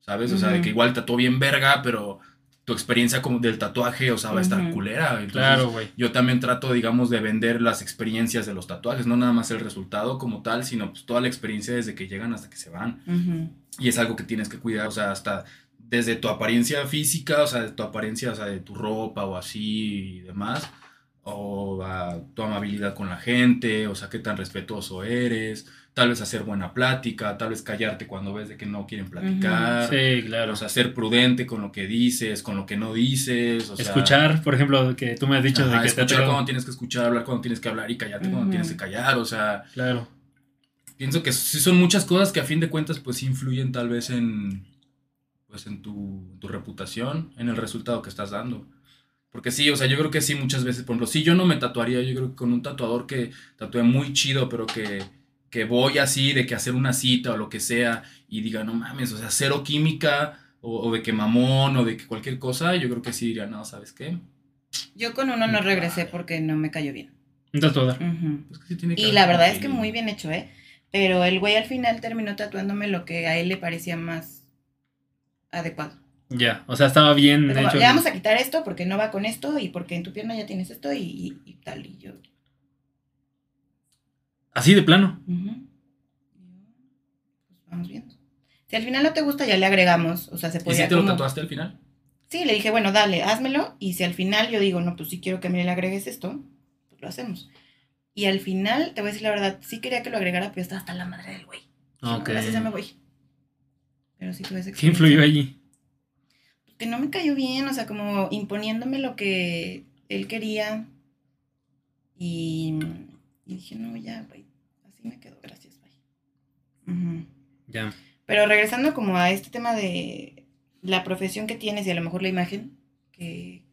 ¿sabes? O sea, de que igual tatuó bien verga, pero tu experiencia como del tatuaje, o sea, va a estar Ujú. culera. Entonces, Claro, güey. yo también trato, digamos, de vender las experiencias de los tatuajes, no nada más el resultado como tal, sino pues toda la experiencia desde que llegan hasta que se van. Ujú. Y es algo que tienes que cuidar, o sea, hasta desde tu apariencia física, o sea, de tu apariencia, o sea, de tu ropa o así y demás, o a tu amabilidad con la gente, o sea, qué tan respetuoso eres, tal vez hacer buena plática, tal vez callarte cuando ves de que no quieren platicar. Sí, claro. O sea, ser prudente con lo que dices, con lo que no dices. O sea, Escuchar, por ejemplo, que tú me has dicho Ajá, de que te ha escuchar tocado- cuando tienes que escuchar, hablar cuando tienes que hablar y callarte cuando Ujú. tienes que callar. O sea, Claro. pienso que sí son muchas cosas que a fin de cuentas pues influyen tal vez en pues en tu, tu reputación, en el resultado que estás dando. Porque sí, o sea, yo creo que sí muchas veces, por ejemplo, si yo no me tatuaría, yo creo que con un tatuador que tatúe muy chido, pero que, que voy así, de que hacer una cita o lo que sea, y diga, no mames, o sea, cero química, o, o de que mamón, o de que cualquier cosa, yo creo que sí diría, no, ¿sabes qué? Yo con uno no regresé porque no me cayó bien. Pues que sí tiene que Y la verdad es que muy bien hecho, ¿eh? Pero el güey al final terminó tatuándome lo que a él le parecía más adecuado. Ya. O sea, estaba bien como, hecho. le vamos a quitar esto porque no va con esto y porque en tu pierna ya tienes esto y, y- y tal. Y yo. Así de plano. Pues vamos viendo. Si al final no te gusta, ya le agregamos. O sea, se ¿Y podía si te lo tatuaste al final? Sí, le dije, bueno, dale, házmelo. Y si al final yo digo, no, pues sí quiero que me le agregues esto, pues lo hacemos. Y al final, te voy a decir la verdad, sí quería que lo agregara, pero estaba hasta la madre del güey. Ok. Gracias, ya me voy. Pero sí tuve esa ¿Qué influyó allí? Que no me cayó bien, o sea, como imponiéndome lo que él quería. Y, y dije, no, ya, güey, así me quedo, gracias, bye. Ya. Pero regresando como a este tema de la profesión que tienes y a lo mejor la imagen que,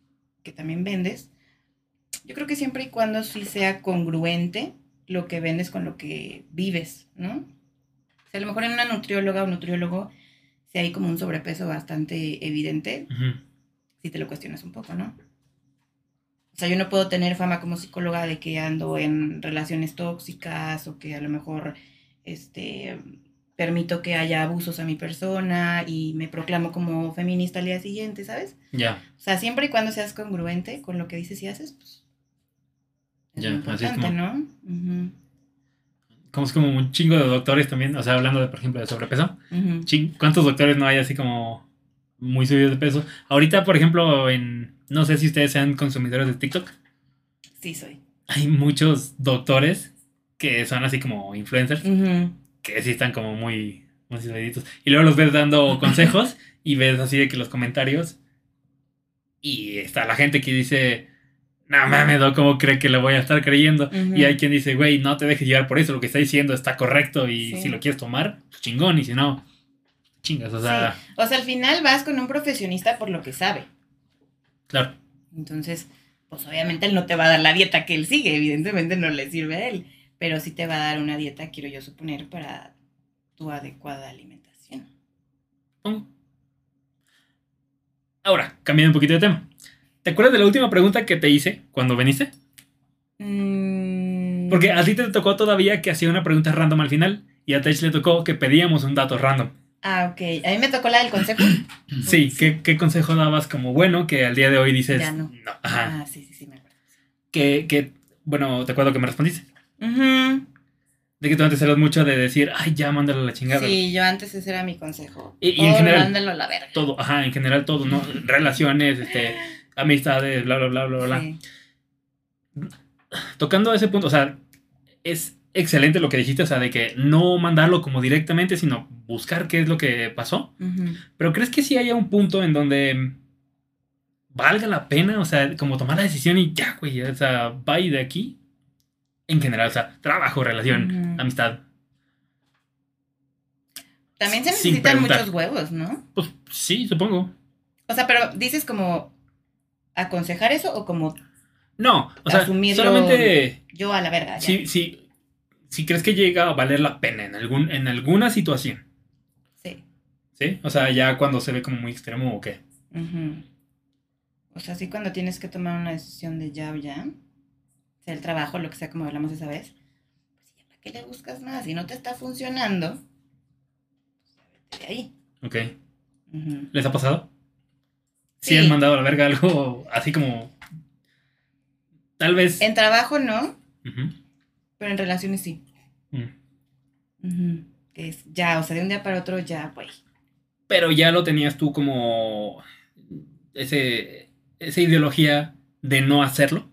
que también vendes, yo creo que siempre y cuando sí sea congruente lo que vendes con lo que vives, ¿no? O sea, a lo mejor en una nutrióloga o nutriólogo, si hay como un sobrepeso bastante evidente, Ujú. si te lo cuestionas un poco, ¿no? O sea, yo no puedo tener fama como psicóloga de que ando en relaciones tóxicas o que a lo mejor este permito que haya abusos a mi persona y me proclamo como feminista al día siguiente, ¿sabes? Ya. O sea, siempre y cuando seas congruente con lo que dices y haces, pues es Ya, así es como- ¿no? Como es como un chingo de doctores también. O sea, hablando de, por ejemplo, de sobrepeso. Chin- ¿Cuántos doctores no hay así como muy subidos de peso? Ahorita, por ejemplo, en. No sé si ustedes sean consumidores de TikTok. Sí soy. Hay muchos doctores que son así como influencers. Que sí están como muy, muy subiditos. Y luego los ves dando consejos y ves así de que los comentarios. Y está la gente que dice, no mames. ¿cómo cree que lo voy a estar creyendo? Y hay quien dice, güey, no te dejes llevar por eso, lo que está diciendo está correcto y Sí. si lo quieres tomar, pues chingón, y si no, chingas, o sea, O sea, al final vas con un profesionista por lo que sabe. claro, Entonces, pues obviamente él no te va a dar la dieta que él sigue, evidentemente no le sirve a él, pero sí te va a dar una dieta, quiero yo suponer, para tu adecuada alimentación. Ahora, cambiando un poquito de tema. ¿Te acuerdas de la última pregunta que te hice cuando viniste? Mm, Porque a ti te tocó todavía que hacía una pregunta random al final y a Tech le tocó que pedíamos un dato random. Ah, ok. A mí me tocó la del consejo. Sí, ¿qué, qué consejo dabas como bueno que al día de hoy dices Ya no. Ajá. Ah, sí, sí, sí, me acuerdo. Que, que, bueno, te acuerdo que me respondiste. Ujú. De que tú antes eras mucho de decir, ay, ya, mándalo a la chingada. Sí, yo antes ese era mi consejo. Y- y en general- Mándalo a la verga. Todo, ajá, en general todo, ¿no? Relaciones, este, amistades, bla, bla, bla, bla, bla. Sí. Tocando ese punto, o sea, es excelente lo que dijiste, o sea, de que no mandarlo como directamente, sino buscar qué es lo que pasó. Pero ¿crees que sí haya un punto en donde valga la pena, o sea, como tomar la decisión y ya, güey, o sea, vaya de aquí? En general, o sea, trabajo, relación, amistad. También se necesitan muchos huevos, ¿no? Pues sí, supongo. O sea, pero dices como aconsejar eso o como No, o sea, Asumirlo. solamente yo a la verga. ya? si, si, si crees que llega a valer la pena en, algún, en alguna situación, Sí. ¿sí? O sea, ya cuando se ve como muy extremo o qué. O sea, sí cuando tienes que tomar una decisión de ya o ya, sea el trabajo, lo que sea como hablamos esa vez, pues ya para qué le buscas más, si no te está funcionando, pues ya vete de ahí. Ok. ¿Les ha pasado? Sí, Sí. han mandado a la verga algo así como... Tal vez... En trabajo no, Ujú. Pero en relaciones sí. Mm. Es ya, o sea, de un día para otro ya, güey. Pero ya lo tenías tú como... Ese, esa ideología de no hacerlo.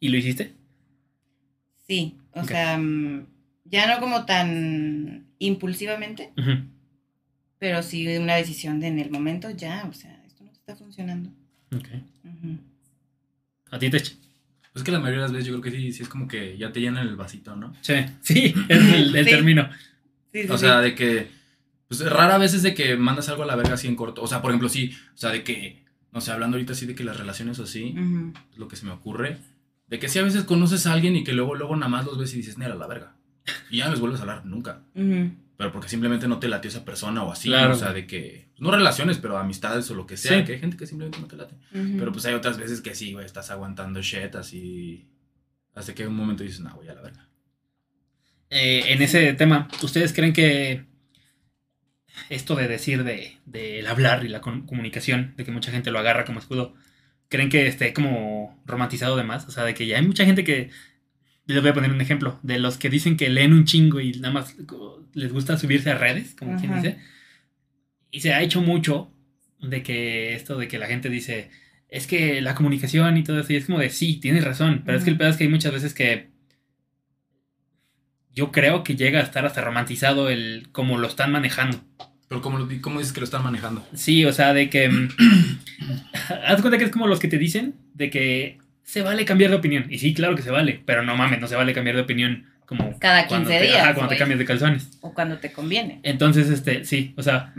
¿Y lo hiciste? Sí, o sea, mm, ya no como tan impulsivamente, pero sí una decisión de en el momento ya, o sea, esto no te está funcionando. Ok. Ujú. ¿A ti te... Pues que la mayoría de las veces yo creo que sí, sí es como que ya te llenan el vasito, ¿no? Sí, sí, es el, el Sí. término. Sí, sí, O sea, de que. Pues rara vez es de que mandas algo a la verga así en corto. O sea, por ejemplo, sí. O sea, de que. No sé, hablando ahorita así de que las relaciones o así, es lo que se me ocurre. De que sí a veces conoces a alguien y que luego, luego nada más los ves y dices, nera, la verga. Y ya no les vuelves a hablar nunca. Ujú. Pero porque simplemente no te latió esa persona o así. Claro. O sea, de que. No relaciones, pero amistades o lo que sea. Sí. Que hay gente que simplemente no te late. Pero pues hay otras veces que sí, güey, estás aguantando shit así. Hasta que en un momento dices, no, güey, a la verga. Eh, en ese tema, ¿ustedes creen que esto de decir de, del hablar y la com- comunicación, de que mucha gente lo agarra como escudo, creen que esté como romantizado de más? O sea, de que ya hay mucha gente que, les voy a poner un ejemplo, de los que dicen que leen un chingo y nada más les gusta subirse a redes, como quien Ajá. dice, y se ha hecho mucho de que esto de que la gente dice, es que la comunicación y todo eso, y es como de, sí, tienes razón, pero es que el pedo es que hay muchas veces que yo creo que llega a estar hasta romantizado el cómo lo están manejando. Pero ¿cómo, lo- cómo dices que lo están manejando? Sí, o sea, de que... mm, Haz cuenta que es como los que te dicen de que se vale cambiar de opinión. Y sí, claro que se vale, pero no mames, no se vale cambiar de opinión como... Cada cuando 15 te- días. ajá, cuando te cambias de calzones. O cuando te conviene. Entonces, este, sí, o sea,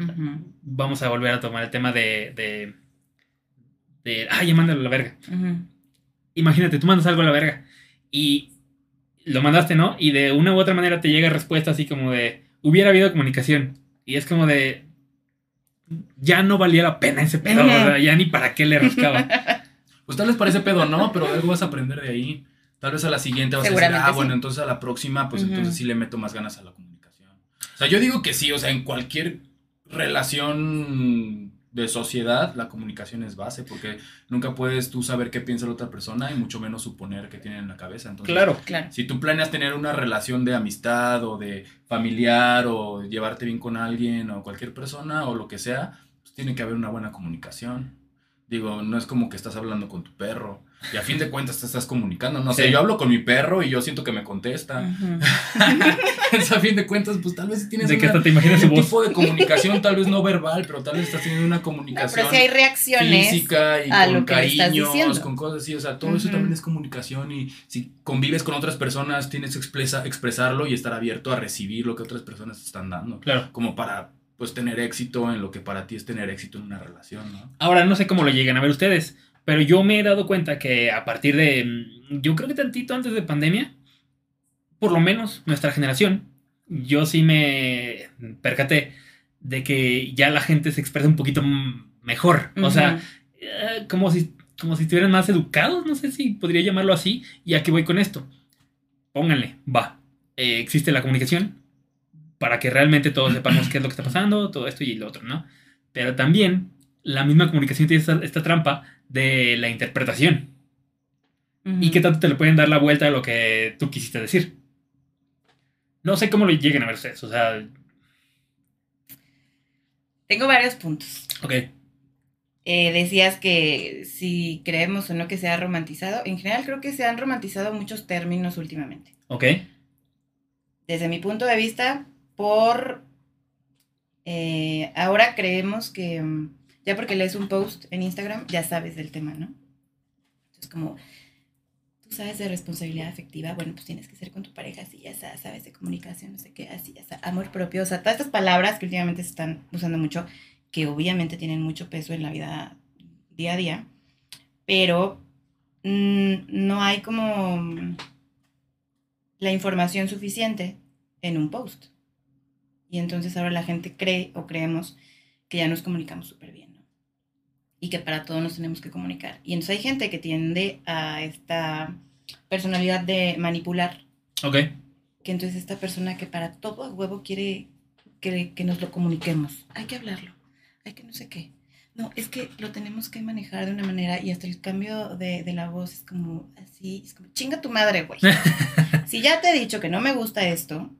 vamos a volver a tomar el tema de... de, de ay, ya mándalo a la verga. Imagínate, tú mandas algo a la verga y lo mandaste, ¿no? Y de una u otra manera te llega respuesta así como de, hubiera habido comunicación. Y es como de, ya no valía la pena ese pedo, o sea, ya ni para qué le rascaba. Pues tal vez parece pedo, no, pero algo vas a aprender de ahí. Tal vez a la siguiente vas a decir, ah, sí. bueno, entonces a la próxima, pues entonces sí le meto más ganas a la comunicación. O sea, yo digo que sí, o sea, en cualquier relación de sociedad, la comunicación es base, porque nunca puedes tú saber qué piensa la otra persona y mucho menos suponer qué tiene en la cabeza. Entonces, claro, Claro. si tú planeas tener una relación de amistad o de familiar o llevarte bien con alguien o cualquier persona o lo que sea, pues tiene que haber una buena comunicación. Digo, no es como que estás hablando con tu perro y a fin de cuentas te estás comunicando. No sé, Sí. yo hablo con mi perro y yo siento que me contesta. Ujú. Entonces, a fin de cuentas, pues tal vez tienes de que una- hasta te imaginas su un voz. tipo de comunicación, tal vez no verbal, pero tal vez estás teniendo una No, comunicación pero si hay reacciones. física y a con lo que le estás cariños, diciendo. con cosas así, o sea, todo eso también es comunicación y si convives con otras personas tienes que expresa- expresarlo y estar abierto a recibir lo que otras personas te están dando, Claro. como para pues tener éxito en lo que para ti es tener éxito en una relación, ¿no? Ahora, no sé cómo lo llegan a ver ustedes, pero yo me he dado cuenta que a partir de, mm, yo creo que tantito antes de pandemia, por lo menos nuestra generación, yo sí me percaté de que ya la gente se expresa un poquito mejor. O sea, eh, como si, como si estuvieran más educados, no sé si podría llamarlo así. ¿Y a qué voy con esto? Pónganle, va. Eh, existe la comunicación para que realmente todos sepamos qué es lo que está pasando, todo esto y lo otro, ¿no? Pero también la misma comunicación tiene esta, esta trampa de la interpretación. ¿Y qué tanto te le pueden dar la vuelta a lo que tú quisiste decir? No sé cómo lo lleguen a ver ustedes, o sea, Tengo varios puntos. ok. Eh, decías que si creemos o no que se ha romantizado. En general creo que se han romantizado muchos términos últimamente. Ok. Desde mi punto de vista, por... eh, ahora creemos que ya porque lees un post en Instagram, ya sabes del tema, ¿no? Entonces como... Tú sabes de responsabilidad afectiva, bueno, pues tienes que ser con tu pareja así, ya sabes, sabes de comunicación, no sé qué, así, ya sabes, amor propio, o sea, todas estas palabras que últimamente se están usando mucho, que obviamente tienen mucho peso en la vida día a día, pero mm, no hay como la información suficiente en un post. Y entonces ahora la gente cree o creemos que ya nos comunicamos súper bien, ¿no? Y que para todo nos tenemos que comunicar. Y entonces hay gente que tiende a esta personalidad de manipular, Ok. que entonces esta persona que para todo a huevo quiere que, que nos lo comuniquemos. Hay que hablarlo, hay que no sé qué. No, es que lo tenemos que manejar de una manera y hasta el cambio de, de la voz es como así, es como, chinga tu madre, güey. si ya te he dicho que no me gusta esto,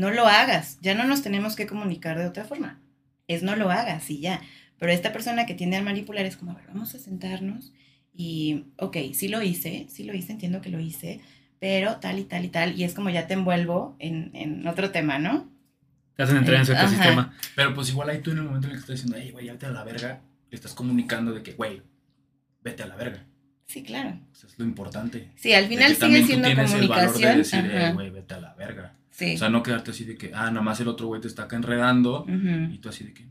no lo hagas, ya no nos tenemos que comunicar de otra forma. Es no lo hagas y ya. Pero esta persona que tiende a manipular es como, a ver, vamos a sentarnos y, ok, sí lo hice, sí lo hice, entiendo que lo hice, pero tal y tal y tal, y es como ya te envuelvo en, en otro tema, ¿no? Te hacen entrar en su Ajá. ecosistema. Pero pues igual ahí tú en el momento en el que estás diciendo, hey, güey, ya vete a la verga, le estás comunicando de que, güey, vete a la verga. Sí, claro. Eso es lo importante. Sí, al final sigue tú siendo tienes el valor de comunicación. decir, ajá, "Eh, güey, vete a la verga. Sí. O sea, no quedarte así de que, ah, nomás el otro güey te está acá enredando y tú así de que.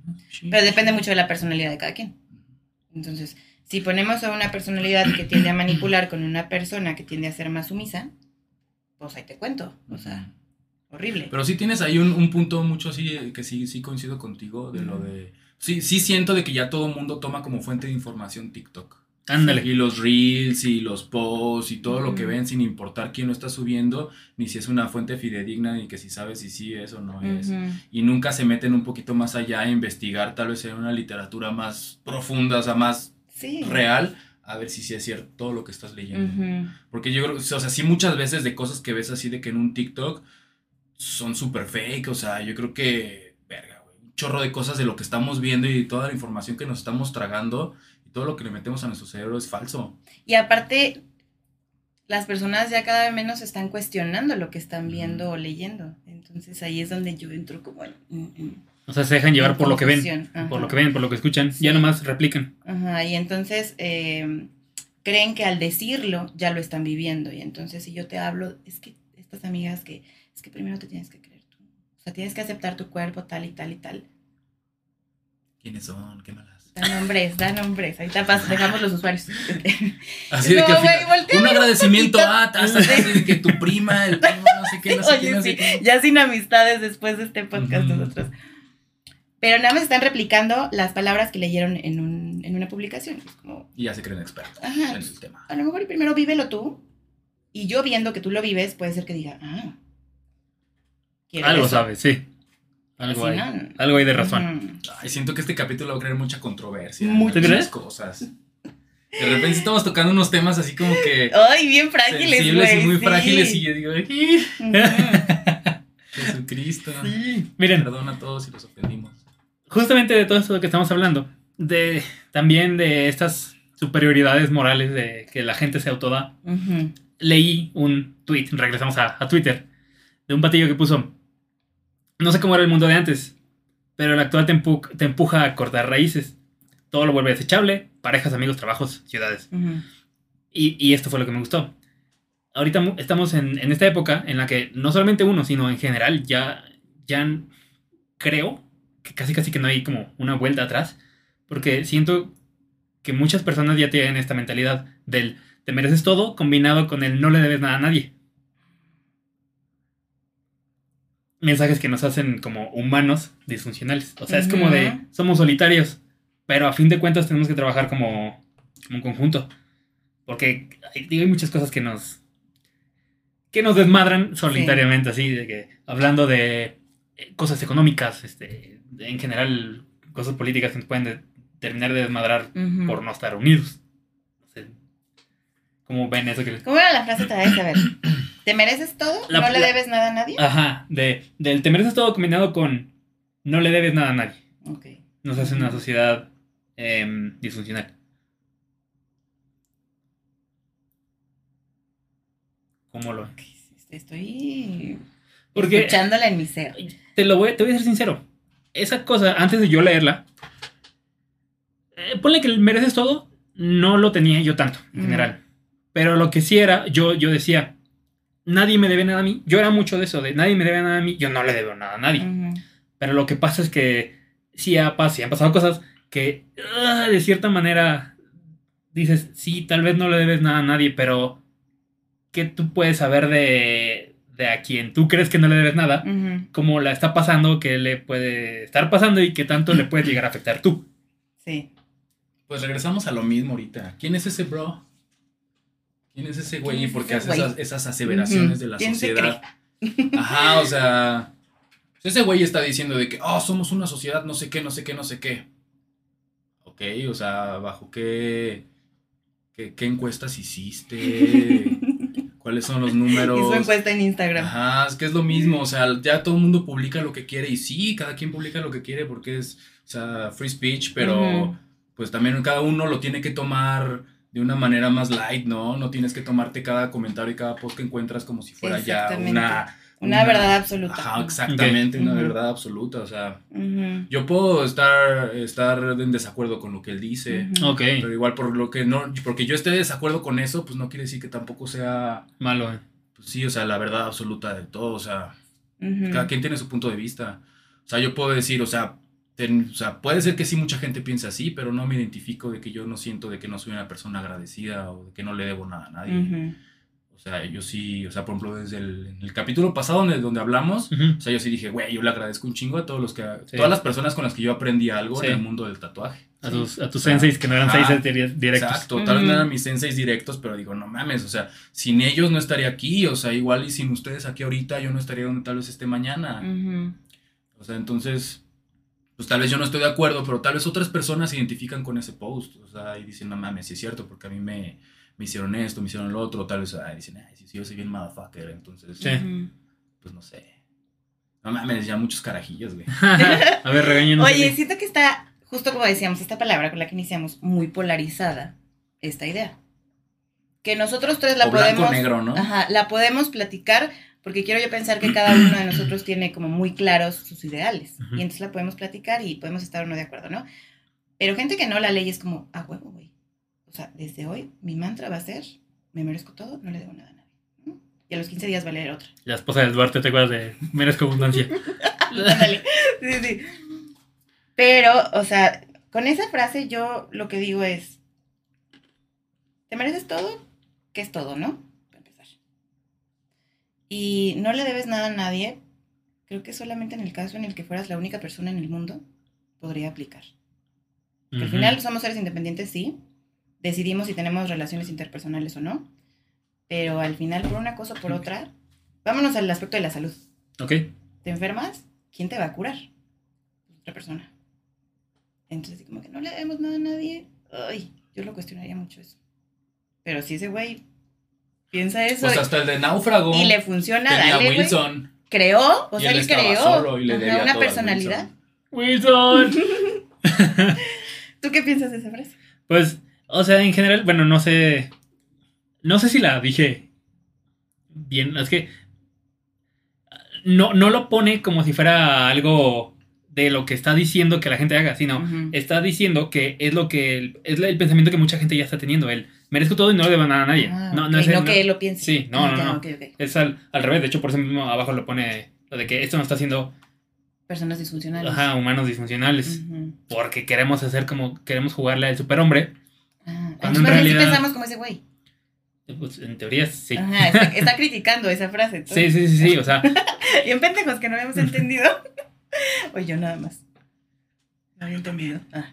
Pero depende mucho de la personalidad de cada quien. Entonces, si ponemos a una personalidad que tiende a manipular con una persona que tiende a ser más sumisa, pues ahí te cuento. O sea, horrible. Pero sí tienes ahí un, un punto mucho así eh, que sí, sí coincido contigo de lo de... Sí, sí siento de que ya todo el mundo toma como fuente de información TikTok. Ándale. Y los reels y los posts y todo lo que ven sin importar quién lo está subiendo, ni si es una fuente fidedigna, ni que si sabes si sí es o no es. Y nunca se meten un poquito más allá a investigar, tal vez en una literatura más profunda, o sea, más Sí. real, a ver si sí es cierto todo lo que estás leyendo. Porque yo creo, o sea, sí muchas veces de cosas que ves así de que en un TikTok son súper fake, o sea, yo creo que, verga, güey, un chorro de cosas de lo que estamos viendo y toda la información que nos estamos tragando y todo lo que le metemos a nuestro cerebro es falso. Y aparte, las personas ya cada vez menos están cuestionando lo que están viendo o leyendo. Entonces ahí es donde yo entro como en... en- en- O sea, se dejan llevar por lo que ven. Ajá. Por lo que ven, por lo que escuchan. Sí. Ya nomás replican. Ajá, y entonces eh, creen que al decirlo ya lo están viviendo. Y entonces si yo te hablo, es que estas amigas que, es que primero te tienes que creer tú. O sea, tienes que aceptar tu cuerpo tal y tal y tal. ¿Quiénes son? ¿Qué malas? Da nombres, da nombres. Ahorita pas- dejamos los usuarios. Así de No, que güey, final, un agradecimiento a de que tu prima, el primo, no sé qué, no sé qué, no sé qué. ya sin amistades después de este podcast nosotros. Pero nada más están replicando las palabras que leyeron en, un, en una publicación. Como, Y ya se creen expertos Ajá. en el tema. a lo mejor primero vívelo tú. Y yo viendo que tú lo vives, puede ser que diga, ah. Algo eso. sabes, sí. Algo Si hay. no, Algo hay de razón. ujú. Ay, siento que este capítulo va a crear mucha controversia. Mucho. en ¿Te algunas crees? cosas. De repente estamos tocando unos temas así como que Ay, bien frágiles, güey. y muy sí. frágiles y yo digo, "Ih, Ujú. Jesucristo. Sí. Miren, Perdona a todos si los ofendimos. justamente de todo esto que estamos hablando, de también de estas superioridades morales de que la gente se autoda, leí un tweet, regresamos a, a Twitter, de un patillo que puso, no sé cómo era el mundo de antes, pero el actual te, empu- te empuja a cortar raíces. Todo lo vuelve desechable, parejas, amigos, trabajos, ciudades. Y, y esto fue lo que me gustó. Ahorita estamos en, en esta época en la que no solamente uno, sino en general ya, ya creo que casi casi que no hay como una vuelta atrás. Porque siento que muchas personas ya tienen esta mentalidad del te mereces todo combinado con el no le debes nada a nadie. Mensajes que nos hacen como humanos disfuncionales. O sea, es como de somos solitarios, pero a fin de cuentas tenemos que trabajar como, como un conjunto. Porque hay, hay muchas cosas que nos que nos desmadran solitariamente, así, de que hablando de eh, cosas económicas, este, en general, cosas políticas que nos pueden de- terminar de desmadrar por no estar unidos. Sé, ¿Cómo ven eso que les... ¿Cómo era la frase otra vez? A ver. ¿Te mereces todo? La- ¿No le la- debes nada a nadie? Ajá, de, del te mereces todo combinado con no le debes nada a nadie. Ok. Nos hace una sociedad em, disfuncional. ¿Cómo lo Estoy Porque escuchándola en mi ser. te lo voy, te voy a ser sincero. Esa cosa, antes de yo leerla, eh, ponle que el mereces todo, no lo tenía yo tanto, en Mm. general. Pero lo que sí era, yo, yo decía, nadie me debe nada a mí. Yo era mucho de eso, de nadie me debe nada a mí, yo no le debo nada a nadie. Pero lo que pasa es que sí, ha, sí han pasado cosas que ah, de cierta manera dices, sí, tal vez no le debes nada a nadie, pero ¿qué tú puedes saber de, de a quien tú crees que no le debes nada? Cómo la está pasando, qué le puede estar pasando y qué tanto le puede llegar a afectar tú. Sí. Pues regresamos a lo mismo ahorita. ¿Quién es ese bro? ¿Quién es ese güey? ¿Quién ¿Y por qué hace esas, esas aseveraciones de la ¿Quién se sociedad? Ajá, o sea. Ese güey está diciendo de que, oh, somos una sociedad, no sé qué, no sé qué, no sé qué. Ok, o sea, ¿bajo qué, qué, qué encuestas hiciste? ¿Cuáles son los números? Hizo encuesta en Instagram. Ajá, es que es lo mismo, o sea, ya todo el mundo publica lo que quiere y sí, cada quien publica lo que quiere porque es, o sea, free speech, pero Ujú. pues también cada uno lo tiene que tomar de una manera más light, ¿no? No tienes que tomarte cada comentario y cada post que encuentras como si fuera ya una... Una verdad absoluta. Ajá, exactamente, una verdad absoluta, o sea, yo puedo estar, estar en desacuerdo con lo que él dice. Ok, pero igual por lo que no, porque yo esté de desacuerdo con eso, pues no quiere decir que tampoco sea, malo. eh. pues sí, o sea, la verdad absoluta de todo, o sea... Cada quien tiene su punto de vista. O sea, yo puedo decir, o sea, ten- o sea, puede ser que sí mucha gente piense así, pero no me identifico de que yo no siento de que no soy una persona agradecida o de que no le debo nada a nadie. O sea, yo sí, o sea, por ejemplo, desde el, en el capítulo pasado donde, donde hablamos, o sea, yo sí dije, güey, yo le agradezco un chingo a todos los que, Sí. todas las personas con las que yo aprendí algo Sí. en el mundo del tatuaje. A tus, a tus senseis que no eran Ajá. seis dir- directos. Exacto, tal vez no eran mis senseis directos, pero digo, no mames, o sea, sin ellos no estaría aquí, o sea, igual y sin ustedes aquí ahorita, yo no estaría donde tal vez esté mañana. O sea, entonces, pues tal vez yo no estoy de acuerdo, pero tal vez otras personas se identifican con ese post. O sea, y dicen, no mames, sí es cierto, porque a mí me, me hicieron esto, me hicieron lo otro. Tal vez ay, dicen, ay, sí, sí, yo soy bien motherfucker. Entonces, Sí. Pues no sé. No mames, ya muchos carajillos, güey. a ver, regañenos. Oye, siento que está, justo como decíamos, esta palabra con la que iniciamos, muy polarizada, esta idea. Que nosotros tres la o blanco podemos. negro, ¿no? Ajá, la podemos platicar porque quiero yo pensar que cada uno de nosotros tiene como muy claros sus ideales. Ujú. Y entonces la podemos platicar y podemos estar o no de acuerdo, ¿no? Pero gente que no la ley es como, a huevo, güey. O sea, desde hoy mi mantra va a ser, me merezco todo, no le debo nada a nadie. ¿no? Y a los 15 días va a leer otra. La esposa de Duarte, ¿te acuerdas de Merezco Abundancia? Ándale. Sí, sí. Pero, o sea, con esa frase yo lo que digo es, ¿te mereces todo? ¿Qué es todo, no? Y no le debes nada a nadie. Creo que solamente en el caso en el que fueras la única persona en el mundo podría aplicar. Que al final somos seres independientes, sí. Decidimos si tenemos relaciones interpersonales o no. Pero al final, por una cosa o por otra, vámonos al aspecto de la salud. Ok. ¿Te enfermas? ¿Quién te va a curar? Otra persona. Entonces, como que no le debemos nada a nadie. Ay, yo lo cuestionaría mucho eso. Pero si ese güey piensa eso Pues hasta el de náufrago. y le funciona, tenía dale. Wilson. Creó, o y sea, él él creó solo y le debía una personalidad. Wilson. Wilson. ¿Tú qué piensas de esa frase? Pues, o sea, en general, bueno, no sé. No sé si la dije bien. Es que. No, no lo pone como si fuera algo de lo que está diciendo que la gente haga, sino está diciendo que es lo que. el- es el pensamiento que mucha gente ya está teniendo. El merezco todo y no le debo nada a nadie. Ah, no, no es no que él lo piense. Sí, no, Ah, no, no. Es al, al revés. De hecho, por eso mismo abajo lo pone lo de que esto no está haciendo Personas disfuncionales. ajá, humanos disfuncionales. Porque queremos hacer como. Queremos jugarle al superhombre. Ah, Cuando en bien sí realidad- pensamos como ese güey. Pues en teoría sí. Ajá, está, está criticando esa frase. Sí, sí, sí, sí. O sea, Bien pendejos que no habíamos entendido. o yo nada más. No había entendido. Ah.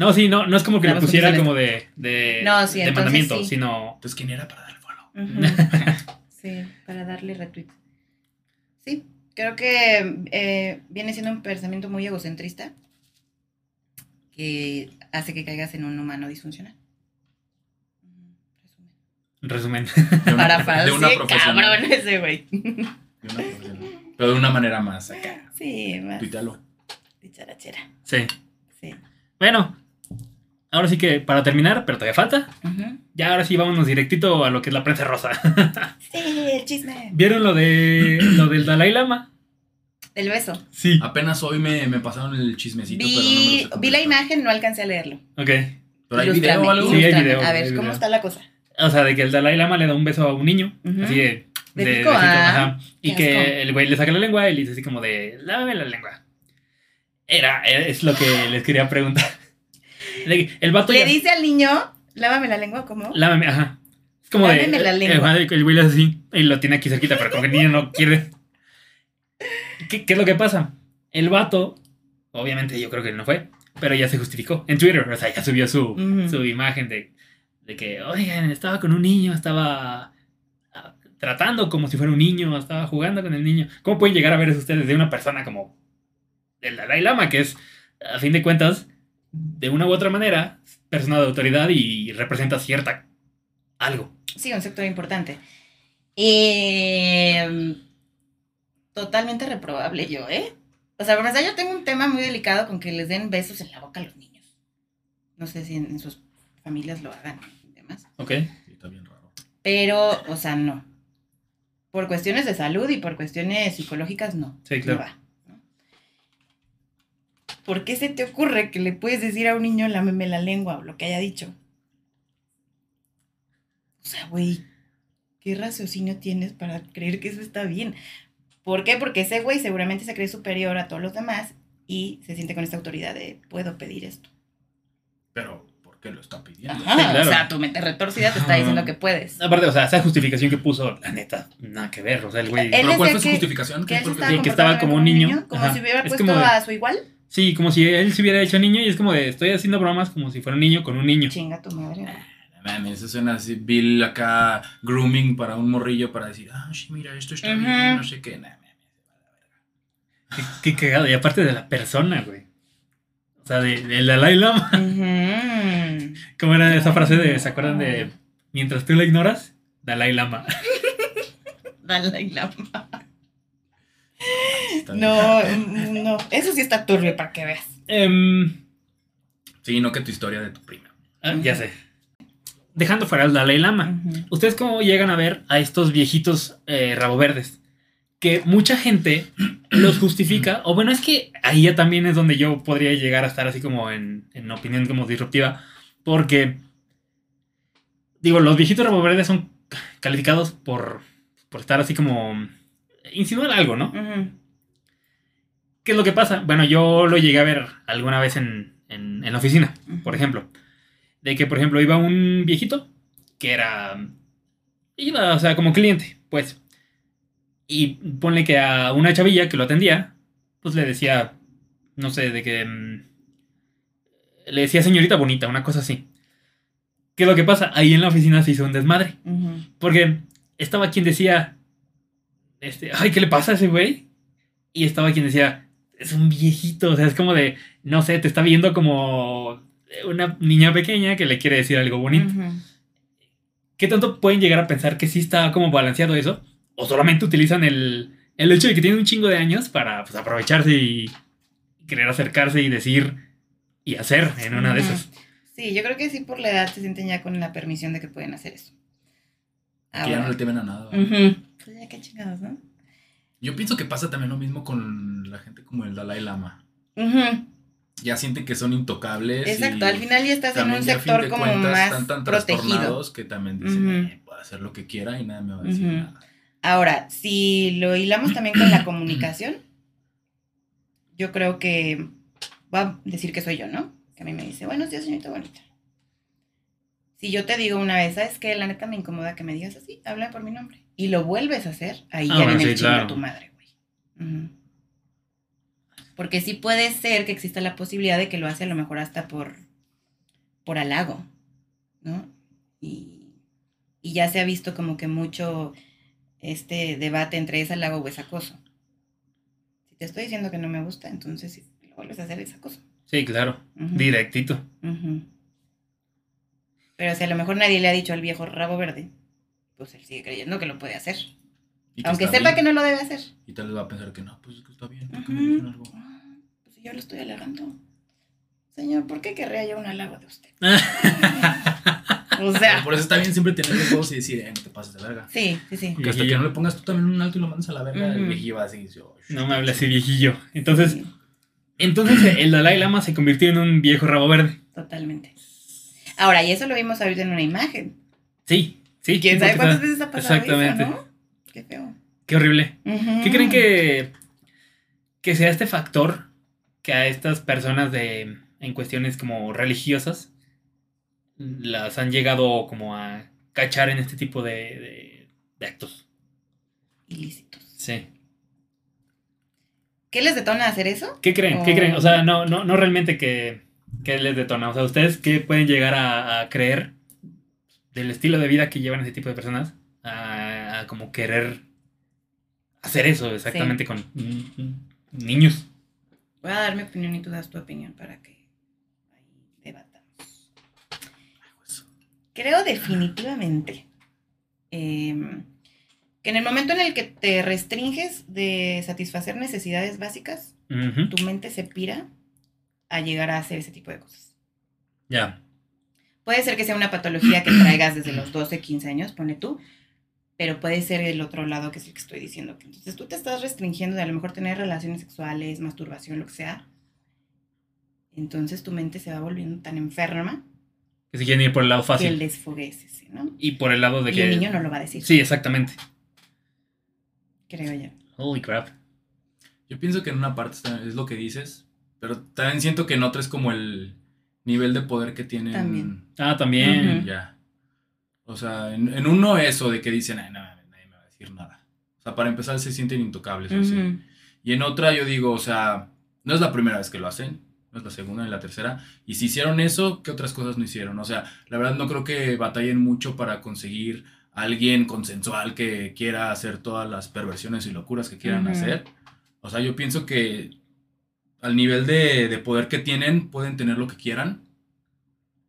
No, sí, no, no es como que lo Estamos pusiera como de, de, No, sí, de entonces mandamiento, sí. sino. Entonces, ¿quién era para dar el follow? Sí, para darle retweet. Sí, creo que eh, viene siendo un pensamiento muy egocentrista que hace que caigas en un humano disfuncional. Resumen. Resumen. De una, Para de una profesional. cabrón ese güey. De una. Pero de una manera más acá. Sí, más Tuítalo. dicharachera. Sí. Sí. Bueno, ahora sí que para terminar, pero todavía falta. Ya ahora sí vámonos directito a lo que es la prensa rosa. Sí, el chisme. ¿Vieron lo de lo del Dalai Lama? El beso. Sí. Apenas hoy me, me pasaron el chismecito, pero no me lo Vi, sé vi la imagen, no alcancé a leerlo. Ok. ¿Pero hay video o algo? Sí, hay video, A ver, ¿cómo está la cosa? O sea, de que el Dalai Lama le da un beso a un niño. Así de. De pico, ah. Y que asco. el güey le saca la lengua y le dice así como de. Lávame la lengua. Era, es lo que les quería preguntar. De que El vato Le ya- dice al niño, lávame la lengua, ¿cómo? Lávame, ajá. Es como de. Lávame la lengua. El, el güey hace así y lo tiene aquí cerquita, pero como que el niño no quiere. ¿Qué, qué es lo que pasa? El vato, obviamente yo creo que no fue, pero ya se justificó en Twitter. O sea, ya subió su, su imagen de, de que, oigan, estaba con un niño, estaba ah, tratando como si fuera un niño, estaba jugando con el niño. ¿Cómo pueden llegar a ver eso ustedes de una persona como el Dalai Lama, que es, a fin de cuentas, de una u otra manera, persona de autoridad y representa cierta algo? Sí, un sector importante. Eh, totalmente reprobable yo, ¿eh? O sea, por ejemplo, yo tengo un tema muy delicado con que les den besos en la boca a los niños. No sé si en, en sus familias lo hagan y demás. ¿Ok? Sí, está bien raro. Pero, o sea, no. Por cuestiones de salud y por cuestiones psicológicas, no. Sí, claro. No va. ¿Por qué se te ocurre que le puedes decir a un niño lámeme la lengua o lo que haya dicho? O sea, güey, ¿qué raciocinio tienes para creer que eso está bien? ¿Por qué? Porque ese güey seguramente se cree superior a todos los demás y se siente con esta autoridad de puedo pedir esto. Pero, ¿por qué lo está pidiendo? Ajá, Sí, claro. O sea, tu mente retorcida te está diciendo que puedes. Aparte, o sea, esa justificación que puso, la neta, nada que ver. O sea, el güey. ¿Pero cuál fue su que- justificación? Que ¿Qué él se estaba que estaba como un niño. como Ajá. si hubiera Es puesto como de- a su igual. Sí, como si él se hubiera hecho niño y es como de estoy haciendo bromas como si fuera un niño con un niño. Chinga tu madre. Mames, eso suena así, Bill acá grooming para un morrillo para decir, ah, sí, mira, esto está bien, no sé qué. Nah. Qué, qué cagado. Y aparte de la persona, güey. O sea, de- del Dalai Lama. Ujú. ¿Cómo era esa frase de, ¿se acuerdan de mientras tú la ignoras? Dalai Lama. Dalai Lama. No, no. Eso sí está turbio para que veas. Em, Sí, no que tu historia de tu prima. ah, ya sé. Dejando fuera al Dalai Lama. ¿Ustedes cómo llegan a ver a estos viejitos eh, rabo verdes? Que mucha gente los justifica, o bueno, es que ahí ya también es donde yo podría llegar a estar así como en, en opinión como disruptiva, porque, digo, los viejitos rabo verdes son calificados por, por estar así como insinuar algo, ¿no? Ujú. ¿Qué es lo que pasa? Bueno, yo lo llegué a ver alguna vez en, en- en la oficina, por ejemplo. De que, por ejemplo, iba un viejito que era. Iba, o sea, como cliente, pues. Y ponle que a una chavilla que lo atendía, pues le decía, no sé, de que. mm, le decía señorita bonita, una cosa así. ¿Qué es lo que pasa? Ahí en la oficina se hizo un desmadre. Porque estaba quien decía, este, ay, ¿qué le pasa a ese güey? Y estaba quien decía, es un viejito, o sea, es como de, no sé, te está viendo como una niña pequeña que le quiere decir algo bonito. Ujú. ¿Qué tanto pueden llegar a pensar que sí está como balanceado eso? ¿O solamente utilizan el, el hecho de que tiene un chingo de años para pues, aprovecharse y querer acercarse y decir y hacer en una de Ujú. esas? Sí, yo creo que sí por la edad se sienten ya con la permisión de que pueden hacer eso. Que ya no le temen a nada. ¿verdad? Ujú. Pues ya qué chingados, ¿no? Yo pienso que pasa también lo mismo con la gente como el Dalai Lama. Ya sienten que son intocables. Exacto, y al final ya estás en un sector como cuentas más están tan protegido. trastornados que también dicen. "Eh, puedo hacer lo que quiera y nadie me va a decir nada. Ahora, si lo hilamos también con la comunicación, yo creo que va a decir que soy yo, ¿no? Que a mí me dice, buenos días, señorita bonita. Si yo te digo una vez, ¿sabes qué? La neta me incomoda que me digas así, habla por mi nombre. Y lo vuelves a hacer, ahí Ah, ya bueno, viene el sí, claro. tu madre, güey. Porque sí puede ser que exista la posibilidad de que lo hace a lo mejor hasta por, por halago, ¿no? Y, y ya se ha visto como que mucho este debate entre es halago o es acoso. Si te estoy diciendo que no me gusta, entonces si lo vuelves a hacer es acoso. Sí, claro, Ujú, directito. Pero si a lo mejor nadie le ha dicho al viejo rabo verde, pues él sigue creyendo que lo puede hacer. Aunque sepa bien. que no lo debe hacer. Y tal vez va a pensar que no, pues es que está bien, ¿por qué me dicen algo? Ah, Pues yo lo estoy alegando. Señor, ¿por qué querría yo un halago de usted? o Pero sea, por eso está bien siempre tener los huevos y decir, eh, no te pases de verga. sí, sí, sí. Porque hasta que no le pongas tú también un alto y lo mandas a la verga, el Ujú. viejillo va a decir, yo, No me hables así, viejillo. Entonces, Sí, entonces el Dalai Lama se convirtió en un viejo rabo verde. totalmente. Ahora, y eso lo vimos ahorita en una imagen. Sí, sí. ¿Quién sabe cuántas veces ha pasado Exactamente. eso, no? Qué feo. Qué horrible. ¿Qué creen que, que sea este factor que a estas personas de en cuestiones como religiosas las han llegado como a cachar en este tipo de, de- de actos? Ilícitos. Sí. ¿Qué les detona hacer eso? ¿Qué creen? ¿Qué Oh. creen? O sea, no, no, no realmente que, que les detona. O sea, ¿ustedes qué pueden llegar a, a creer del estilo de vida que llevan ese tipo de personas? A, a como querer hacer eso exactamente con mm, mm, niños. Voy a dar mi opinión y tú das tu opinión para que ahí debatamos. Creo definitivamente em, que en el momento en el que te restringes de satisfacer necesidades básicas, tu mente se pira a llegar a hacer ese tipo de cosas. Ya. Puede ser que sea una patología que traigas desde los 12, 15 años, pone tú, pero puede ser el otro lado que es el que estoy diciendo. que Entonces tú te estás restringiendo de a lo mejor tener relaciones sexuales, masturbación, lo que sea. Entonces tu mente se va volviendo tan enferma Que se quieren ir por el lado que fácil. el desfogue es ese, ¿no? Y por el lado de Y que. el niño no lo va a decir, Sí, exactamente. creo yo. Holy crap. Yo pienso que en una parte es lo que dices, pero también siento que en otra es como el nivel de poder que tienen. También. Ah, también. Ujú. Ya. O sea, en, en uno eso de que dicen, "Ay, no, nadie me va a decir nada. O sea, para empezar se sienten intocables. así. Ujú. Y en otra yo digo, o sea, no es la primera vez que lo hacen, no es la segunda ni la tercera. Y si hicieron eso, ¿qué otras cosas no hicieron? O sea, la verdad no creo que batallen mucho para conseguir a alguien consensual que quiera hacer todas las perversiones y locuras que quieran hacer. O sea, yo pienso que al nivel de, de poder que tienen, pueden tener lo que quieran.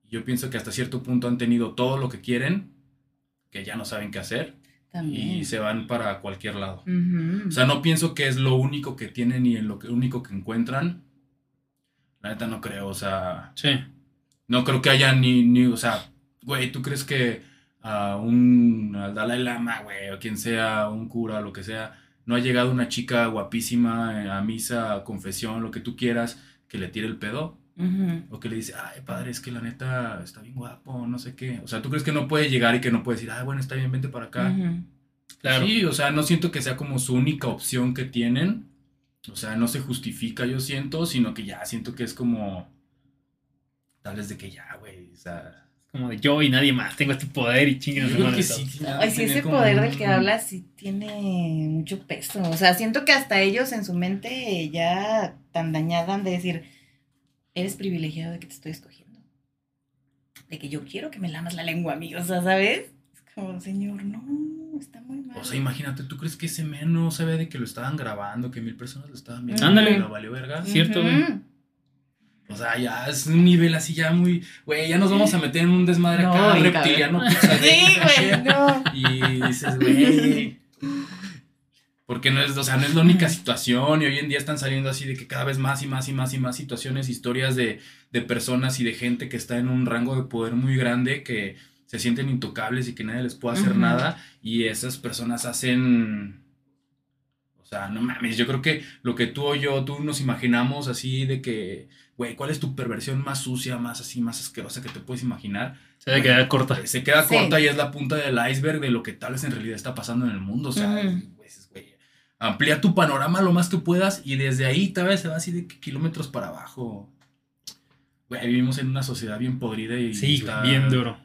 Yo pienso que hasta cierto punto han tenido todo lo que quieren, que ya no saben qué hacer, También. y se van para cualquier lado. Ujú. O sea, no pienso que es lo único que tienen y en lo que, único que encuentran. La neta no creo, o sea, Sí. no creo que haya ni, ni o sea, güey, ¿tú crees que a un al Dalai Lama, güey, o quien sea, un cura, lo que sea, no ha llegado una chica guapísima eh, a misa, a confesión, lo que tú quieras, que le tire el pedo? O que le dice, ay, padre, es que la neta está bien guapo, no sé qué. O sea, ¿tú crees que no puede llegar y que no puede decir, ah, bueno, está bien, vente para acá? Claro. Sí, o sea, no siento que sea como su única opción que tienen. O sea, no se justifica, yo siento, sino que ya siento que es como. Tal vez de que ya, güey. O sea. Como de yo y nadie más. Tengo este poder y chinguen sí. tiene- Ay, sí, ese como poder un- del que hablas sí tiene mucho peso. O sea, siento que hasta ellos en su mente ya tan dañada han de decir, eres privilegiado de que te estoy escogiendo. De que yo quiero que me lamas la lengua a mí, o sea, ¿sabes? Es como, señor, no, está muy mal. O sea, imagínate, ¿tú crees que ese men no sabía de que lo estaban grabando, que mil personas lo estaban viendo? Ándale. Lo valió verga. Sí. cierto. Ujú. O sea, ya es un nivel así ya muy. Güey, ya nos vamos a meter en un desmadre No, acá reptiliano. Sí, güey, no. Y dices, güey. Porque no es, o sea, no es la única situación. Y hoy en día están saliendo así de que cada vez más y más y más y más situaciones, historias de, de personas y de gente que está en un rango de poder muy grande que se sienten intocables y que nadie les puede hacer nada. Y esas personas hacen. O sea, no mames, yo creo que lo que tú o yo, tú nos imaginamos así de que, güey, ¿cuál es tu perversión más sucia, más así, más asquerosa que te puedes imaginar? Se debe quedar corta. Se queda Sí. corta y es la punta del iceberg de lo que tal vez en realidad está pasando en el mundo. O sea, amplía tu panorama lo más que puedas y desde ahí tal vez se va así de kilómetros para abajo. Güey, vivimos en una sociedad bien podrida y Sí, está güey, bien duro.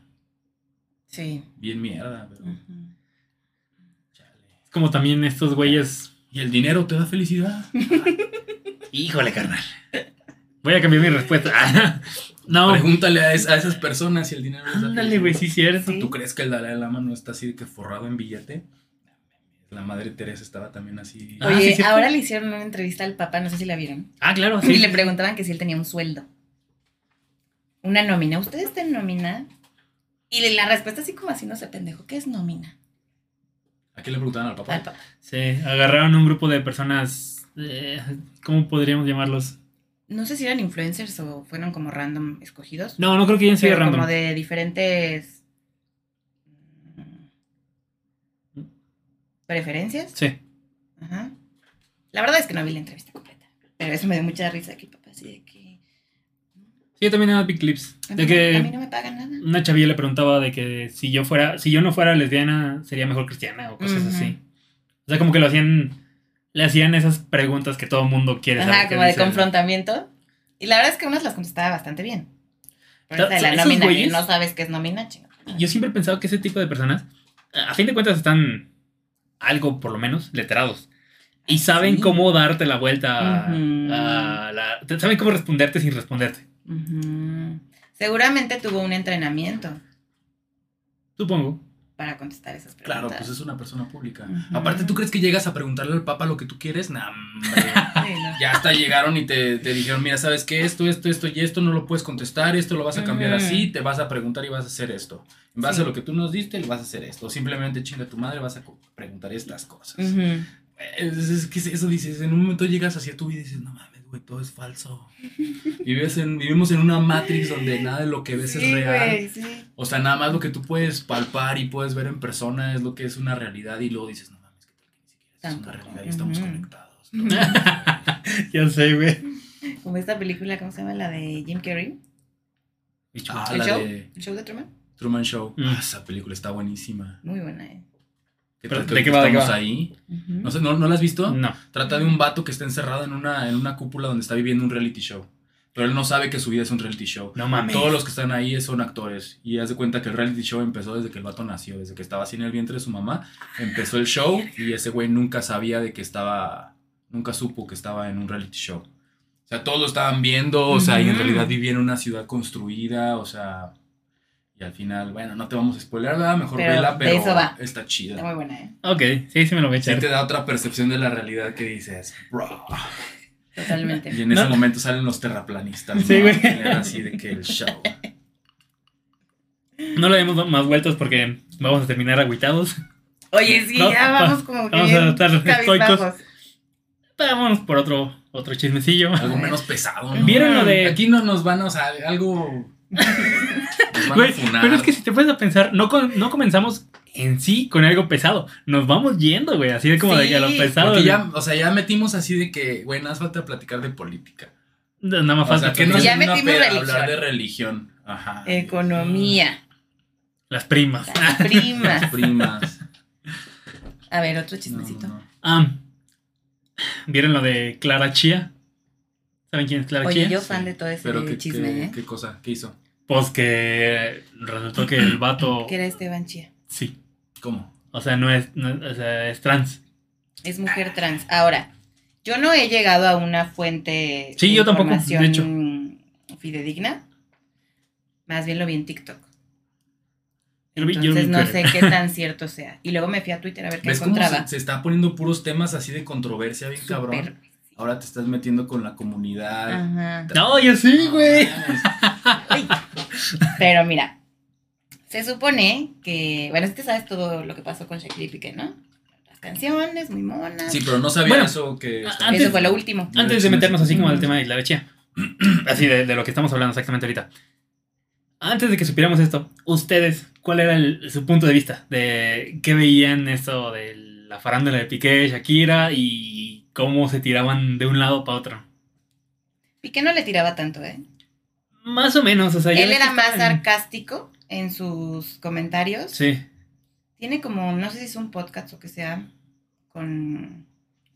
Sí. Bien mierda. pero. Es como también estos güeyes. Y el dinero te da felicidad. Híjole, carnal. Voy a cambiar mi respuesta. no. Pregúntale a, es- a esas personas si el dinero da Ándale, güey, sí, cierto. Sí. ¿Tú crees que el Dalai Lama no está así de que forrado en billete? La madre Teresa estaba también así. Ah, Oye, sí, ahora le hicieron una entrevista al papá, no sé si la vieron. Ah, claro, Y le preguntaban que si él tenía un sueldo. Una nómina. ¿Usted está en nómina? Y la respuesta así como así, no sé, pendejo, ¿qué es nómina? ¿A quién le preguntaban al papá? Al papá. Sí, agarraron un grupo de personas, eh, ¿cómo podríamos llamarlos? No sé si eran influencers o fueron como random escogidos. No, no creo que hayan sido random. como de diferentes preferencias. Sí. Ajá. La verdad es que no vi la entrevista completa. Pero eso me dio mucha risa que el papá así de que. Sí, yo también era big clips. A De mí, no- a mí que no me pagan nada. una chavilla le preguntaba de que si yo fuera, si yo no fuera lesbiana, sería mejor cristiana o cosas así. O sea, como que lo hacían, le hacían esas preguntas que todo el mundo quiere saber. Ajá, como de confrontamiento. Y la verdad es que unas las contestaba bastante bien. Pero de la nómina, que no sabes qué es nómina, chinga. Yo siempre he pensado que ese tipo de personas, a fin de cuentas, están algo, por lo menos, letrados. Y saben Sí. cómo darte la vuelta a, la... Saben cómo responderte sin responderte. Seguramente tuvo un entrenamiento Supongo. Para contestar esas preguntas. Claro, pues es una persona pública. Aparte, ¿tú crees que llegas a preguntarle al papa lo que tú quieres? Nah, hombre. Sí, no. ya hasta llegaron y te, te dijeron, mira, ¿sabes qué? Esto, esto, esto y esto no lo puedes contestar, esto lo vas a cambiar así, te vas a preguntar y vas a hacer esto. En base Sí. a lo que tú nos diste, le vas a hacer esto. Simplemente chinga tu madre, vas a preguntar estas cosas. Ujú. Es, es que eso dices, en un momento llegas hacia tu vida y dices, no mames, güey, todo es falso. Vives en, vivimos en una matrix donde nada de lo que ves Sí, es real. güey, sí. O sea, nada más lo que tú puedes palpar y puedes ver en persona es lo que es una realidad y luego dices, no mames, que tal que ni siquiera es una realidad y estamos Ujú. conectados. ya sé, güey. Como esta película, ¿cómo se llama? La de Jim Carrey. Ah, ¿El la show? de ¿El show de Truman? Truman Show. Mm. Ah, esa película está buenísima. Muy buena, eh. ¿Qué Pero, que ¿de qué va, de qué estamos va? ahí? Ujú. No sé, ¿no, ¿no la has visto? No. Trata de un vato que está encerrado en una, en una cúpula donde está viviendo un reality show. Pero él no sabe que su vida es un reality show. No mames. Todos los que están ahí son actores. Y haz de cuenta que el reality show empezó desde que el vato nació, desde que estaba así en el vientre de su mamá. Empezó el show y ese güey nunca sabía de que estaba. Nunca supo que estaba en un reality show. O sea, todos lo estaban viendo, o sea, y en realidad vivía en una ciudad construida, o sea. Y al final, bueno, no te vamos a spoiler, ¿verdad? Mejor Pero vela, pero eso va. está chida. Está muy buena, eh. Ok, sí, sí me lo voy a Sí echar. te da otra percepción de la realidad que dices, bro. Totalmente. Y en ese No. momento salen los terraplanistas. Sí, ¿no? güey. Pelear Así de que el show. No le demos más vueltas porque vamos a terminar agüitados. Oye, sí, No, ya va- vamos como que vamos a estar estoicos. Vámonos por otro, otro chismecillo. Algo menos pesado. ¿no? ¿Vieron lo de.? Aquí no nos van a, o sea, algo. Güey, pero es que si te puedes a pensar, no, con- no comenzamos en sí con algo pesado. Nos vamos yendo, güey. Así de como de que a lo pesado. Ya, o sea, ya metimos así de que, güey, nada más falta platicar de política. Nada más O falta sea, que no ya metimos peda, hablar de religión. Ajá. Economía. las primas. Las primas. Las primas. A ver, otro chismecito. no, no. Ah, ¿Vieron lo de Clara Chía? ¿Saben quién es Clara Oye, Chía? yo fan de todo ese Pero qué, chisme, qué, ¿eh? qué cosa, ¿qué hizo? Pues que resultó que el vato. Que era Esteban Chía. Sí. ¿Cómo? O sea, no es, no- o sea, es trans. Es mujer trans. Ahora, yo no he llegado a una fuente Sí, de yo tampoco, de información fidedigna. Más bien lo vi en TikTok. Yo lo vi- yo lo vi Entonces no sé qué tan cierto sea. Y luego me fui a Twitter a ver qué ¿Ves cómo encontraba. se, se está poniendo puros temas así de controversia bien cabrón? Ahora te estás metiendo con la comunidad. Ajá. No, yo sí, güey. Pero mira, se supone que, bueno, si te sabes todo lo que pasó con Shakira y Piqué, ¿no? Las canciones, muy monas. Sí, pero no sabía Bueno, eso que... antes- Eso fue lo último. Antes de meternos así como al Ujú. tema de Clara Chía. Así de, de lo que estamos hablando exactamente ahorita. Antes de que supiéramos esto, ustedes, ¿cuál era el- su punto de vista? De qué veían esto de la farándula de Piqué, Shakira y cómo se tiraban de un lado para otro. Piqué no le tiraba tanto, ¿eh? Más o menos, o sea, Él era más sarcástico en sus comentarios. Sí. Tiene como, no sé si es un podcast o que sea, con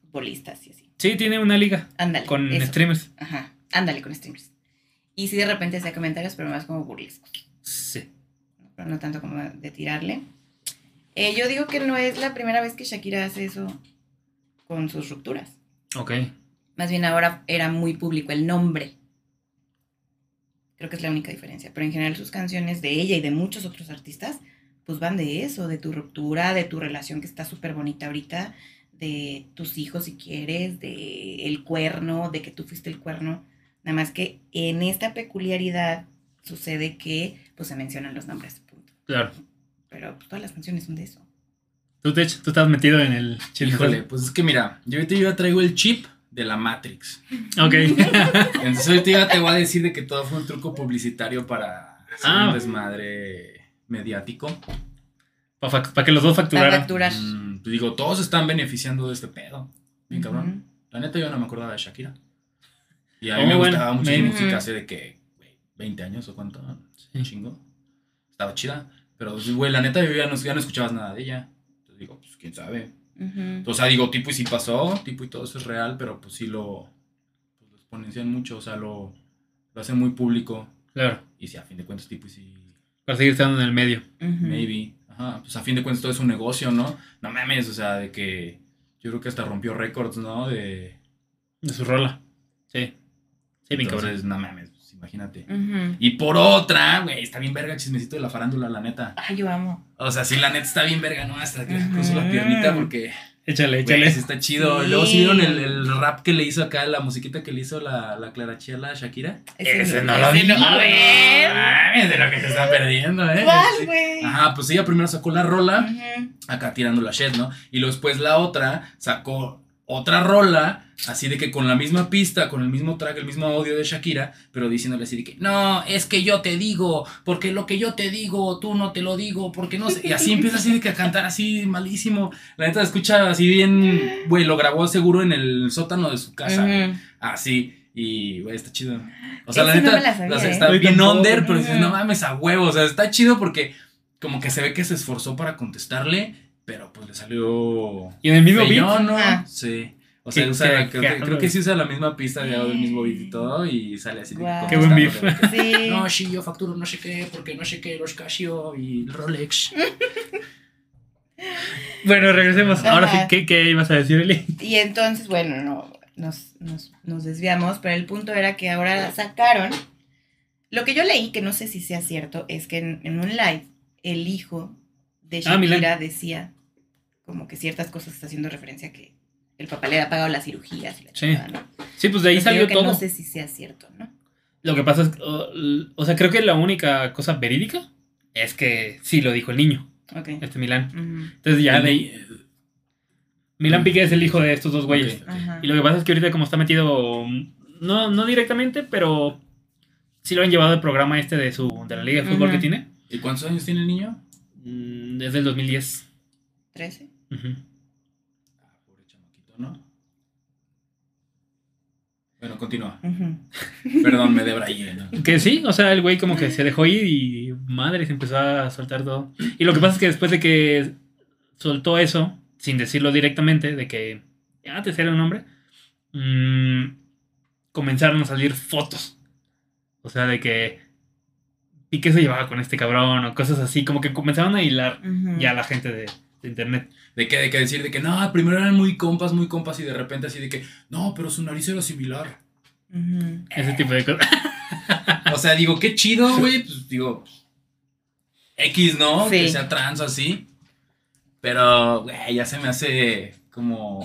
futbolistas y así. Sí, tiene una liga Ándale. con eso. streamers. Ajá, ándale con streamers. Y sí, de repente hacía comentarios, pero más como burlescos. Sí. Pero no tanto como de tirarle. Eh, yo digo que no es la primera vez que Shakira hace eso con sus rupturas. Ok. Más bien ahora era muy público el nombre. Creo que es la única diferencia. Pero en general sus canciones de ella y de muchos otros artistas, pues van de eso, de tu ruptura, de tu relación que está súper bonita ahorita, de tus hijos si quieres, de el cuerno, de que tú fuiste el cuerno. Nada más que en esta peculiaridad sucede que pues se mencionan los nombres, punto. Claro. Pero pues, todas las canciones son de eso. Tú, Tech, tú estás metido en el chisme. Híjole, pues es que mira, yo ahorita ya traigo el chip de la Matrix. Ok. Entonces ahorita ya te voy a decir de que todo fue un truco publicitario para hacer Ah. un desmadre mediático. Para que los dos Para facturaran. facturar. Mm, pues digo, todos se están beneficiando de este pedo. Bien Ujú. cabrón. La neta yo no me acordaba de Shakira. Y a mí Oh, me bueno, gustaba mucho su música hace de que, güey, 20 años o cuánto, un Sí. chingo. Estaba chida. Pero, pues, güey, la neta yo ya no, ya no escuchabas nada de ella. Entonces digo, pues quién sabe. Ujú. O sea, digo, tipo y sí pasó, tipo y todo eso es real, pero pues sí lo, pues, lo exponencian mucho, o sea, lo, lo hacen muy público. Claro. Y si a fin de cuentas, tipo y sí, Para seguir estando en el medio. Ujú. maybe. Ajá, pues a fin de cuentas todo es un negocio, ¿no? No mames, o sea, de que yo creo que hasta rompió récords, ¿no? De... De su rola. Sí. Sí, mi cabrón. Entonces, no mames, imagínate. Y por otra, güey, está bien verga el chismecito de la farándula, la neta. Ay, yo amo. O sea, sí, la neta está bien verga, ¿no? Hasta que Ujú. cruzo la piernita porque... Échale, échale. está chido. Sí. Luego sí vieron el, el rap que le hizo acá, la musiquita que le hizo la, la Clara Chiela a Shakira. Ese no lo vi. no, a ver. Mames, de lo que se está perdiendo, ¿eh? ¿Cuál, güey? Ajá, pues ella primero sacó la rola, acá tirando la shit, ¿no? Y luego después la otra sacó otra rola, así de que con la misma pista, con el mismo track, el mismo audio de Shakira, pero diciéndole así de que, no, es que yo te digo, porque lo que yo te digo, tú no te lo digo, porque no sé. Y así empieza así de que a cantar así malísimo. La neta escucha así bien, güey, lo grabó seguro en el sótano de su casa. Así. Y, güey, está chido. O sea, la no neta, me la sabía, o sea, ¿eh? está bien tampoco. under, pero dices, no mames, a huevo. O sea, está chido porque como que se ve que se esforzó para contestarle, pero pues le salió Y en el mismo beat. ¿no? Ajá. Sí. O sea, usa, creo, que, creo que sí usa la misma pista de audio, el mismo beat y todo, y sale así de Guau. Qué buen beef. Sí. No, sí, yo facturo no sé qué, porque no sé qué, los Casio y el Rolex. Bueno, regresemos. Ahora sí. ¿qué, qué ibas a decir, Eli? Y entonces, bueno, no, nos, nos, nos desviamos, pero el punto era que ahora sacaron. Lo que yo leí, que no sé si sea cierto, es que en, en un live, el hijo de Ah, Shakira Milán. decía como que ciertas cosas está haciendo referencia a que el papá le había pagado las cirugías y la Sí. chingada, ¿no? Sí, pues de ahí Pero salió creo que todo. No sé si sea cierto, ¿no? Lo que pasa es, que, o, o sea, creo que la única cosa verídica es que sí lo dijo el niño, Ok. este Milán. Entonces ya de ahí, Milán Piqué es el hijo de estos dos güeyes. Y lo que pasa es que ahorita como está metido, no, no directamente, pero sí lo han llevado al programa este de su de la liga de fútbol que tiene. ¿Y cuántos años tiene el niño? Mm, Desde el 2010. ¿13? Ujú. Ah, pobre chamaquito, ¿no? Bueno, continúa. Ujú. Perdón, me debrayé, ¿no? Que sí, o sea, el güey como que se dejó ir y madre, se empezó a soltar todo. Y lo que pasa es que después de que soltó eso, sin decirlo directamente, de que antes era un hombre, mm, comenzaron a salir fotos. O sea, de que Piqué se llevaba con este cabrón o cosas así, como que comenzaron a hilar Ujú. ya la gente de, de internet. De que, de que decir de que no, primero eran muy compas, muy compas y de repente así de que no, pero su nariz era similar. Ese tipo de cosas. O sea, digo, qué chido, güey. Pues digo, X, ¿no? Sí. Que sea trans o así. Pero, güey, ya se me hace como.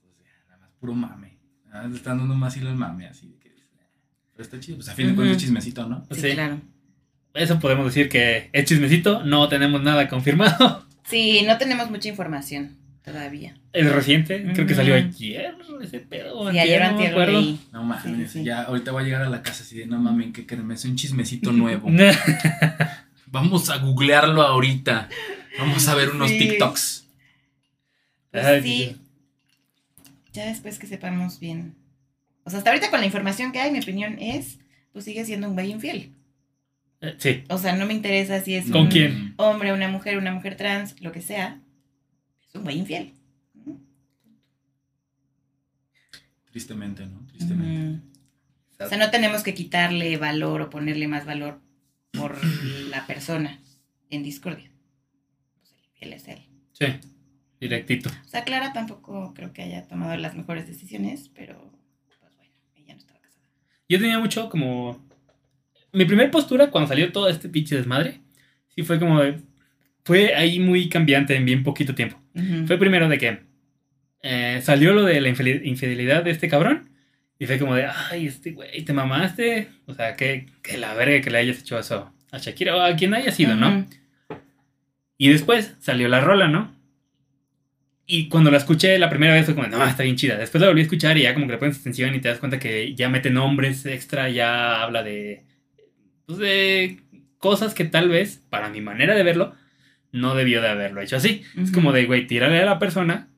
Pues ya, nada más puro mame. Nada más le están dando más hilo al mame, así de que. eh, Pero está chido, pues a fin de cuentas Ujú. es chismecito, ¿no? Sí, Sí. claro. Eso podemos decir que es chismecito, no tenemos nada confirmado. Sí, no tenemos mucha información todavía. Es reciente, creo que salió ayer ese pedo. Sí, ayer no me antier lo acuerdo. leí. No mames, Sí, sí. ya ahorita voy a llegar a la casa así de no mames, que, que me hace un chismecito nuevo. Vamos a googlearlo ahorita. Vamos a ver unos Sí. TikToks. Pues Ay, sí. Ya después que sepamos bien. O sea, hasta ahorita con la información que hay, mi opinión es, pues sigue siendo un güey infiel. Eh, Sí, O sea, no me interesa si es ¿Con un quién? hombre, una mujer, una mujer trans, lo que sea. Es un güey infiel. Tristemente, ¿no? Tristemente. O sea, no tenemos que quitarle valor o ponerle más valor por la persona en discordia. Pues el infiel es él. sí, directito. O sea, Clara tampoco creo que haya tomado las mejores decisiones, pero pues bueno, ella no estaba casada. Yo tenía mucho como... Mi primer postura cuando salió todo este pinche desmadre, sí fue como de... Fue ahí muy cambiante en bien poquito tiempo. Fue primero de que eh, salió lo de la infidelidad de este cabrón. Y fue como de, ay, este güey, te mamaste. O sea, que, que la verga que le hayas hecho eso a Shakira o a quien haya sido, ¿no? Y después salió la rola, ¿no? Y cuando la escuché la primera vez fue como, no, está bien chida. Después la volví a escuchar y ya como que le pones atención y te das cuenta que ya mete nombres extra, ya habla de, pues de cosas que tal vez, para mi manera de verlo, no debió de haberlo hecho así. Es Ujú. como de, güey, tírale a la persona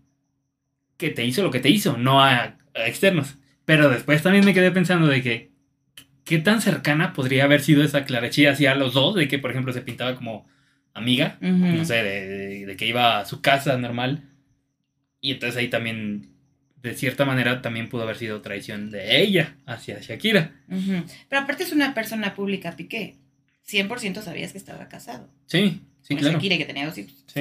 que te hizo lo que te hizo, no a, a externos. Pero después también me quedé pensando de que, ¿qué tan cercana podría haber sido esa clarechía hacia los dos? De que, por ejemplo, se pintaba como amiga, no sé, de, de- de que iba a su casa normal. Y entonces ahí también, de cierta manera, también pudo haber sido traición de ella hacia Shakira. Ujú. Pero aparte es una persona pública, Piqué. 100% sabías que estaba casado. Sí, sí, Con claro. Shakira, que tenía dos hijos. Sí.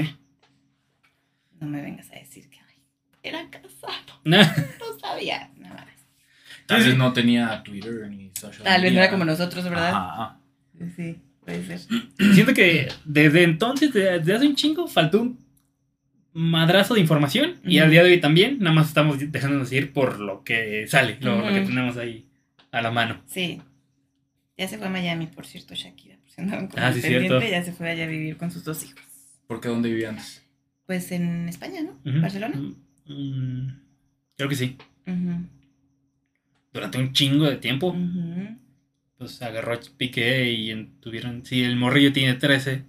No me vengas a decir que ay, era casado. Nah. No sabía. Nada más. Tal vez no tenía Twitter ni social Tal vez no era como nosotros, ¿verdad? Ajá. Sí, puede ser. Siento que desde entonces, de- desde hace un chingo, faltó un madrazo de información. Y al día de hoy también, nada más estamos dejándonos ir por lo que sale, lo, lo que tenemos ahí a la mano. Sí. Ya se fue a Miami, por cierto, Shakira. Por si andaban con Ah, sí, cierto. ya se fue allá a vivir con sus dos hijos. ¿Por qué dónde vivía antes? Pues en España, ¿no? Ujú. Barcelona. Mm, creo que sí. Durante un chingo de tiempo, pues agarró a Piqué y tuvieron. Si el morrillo tiene 13,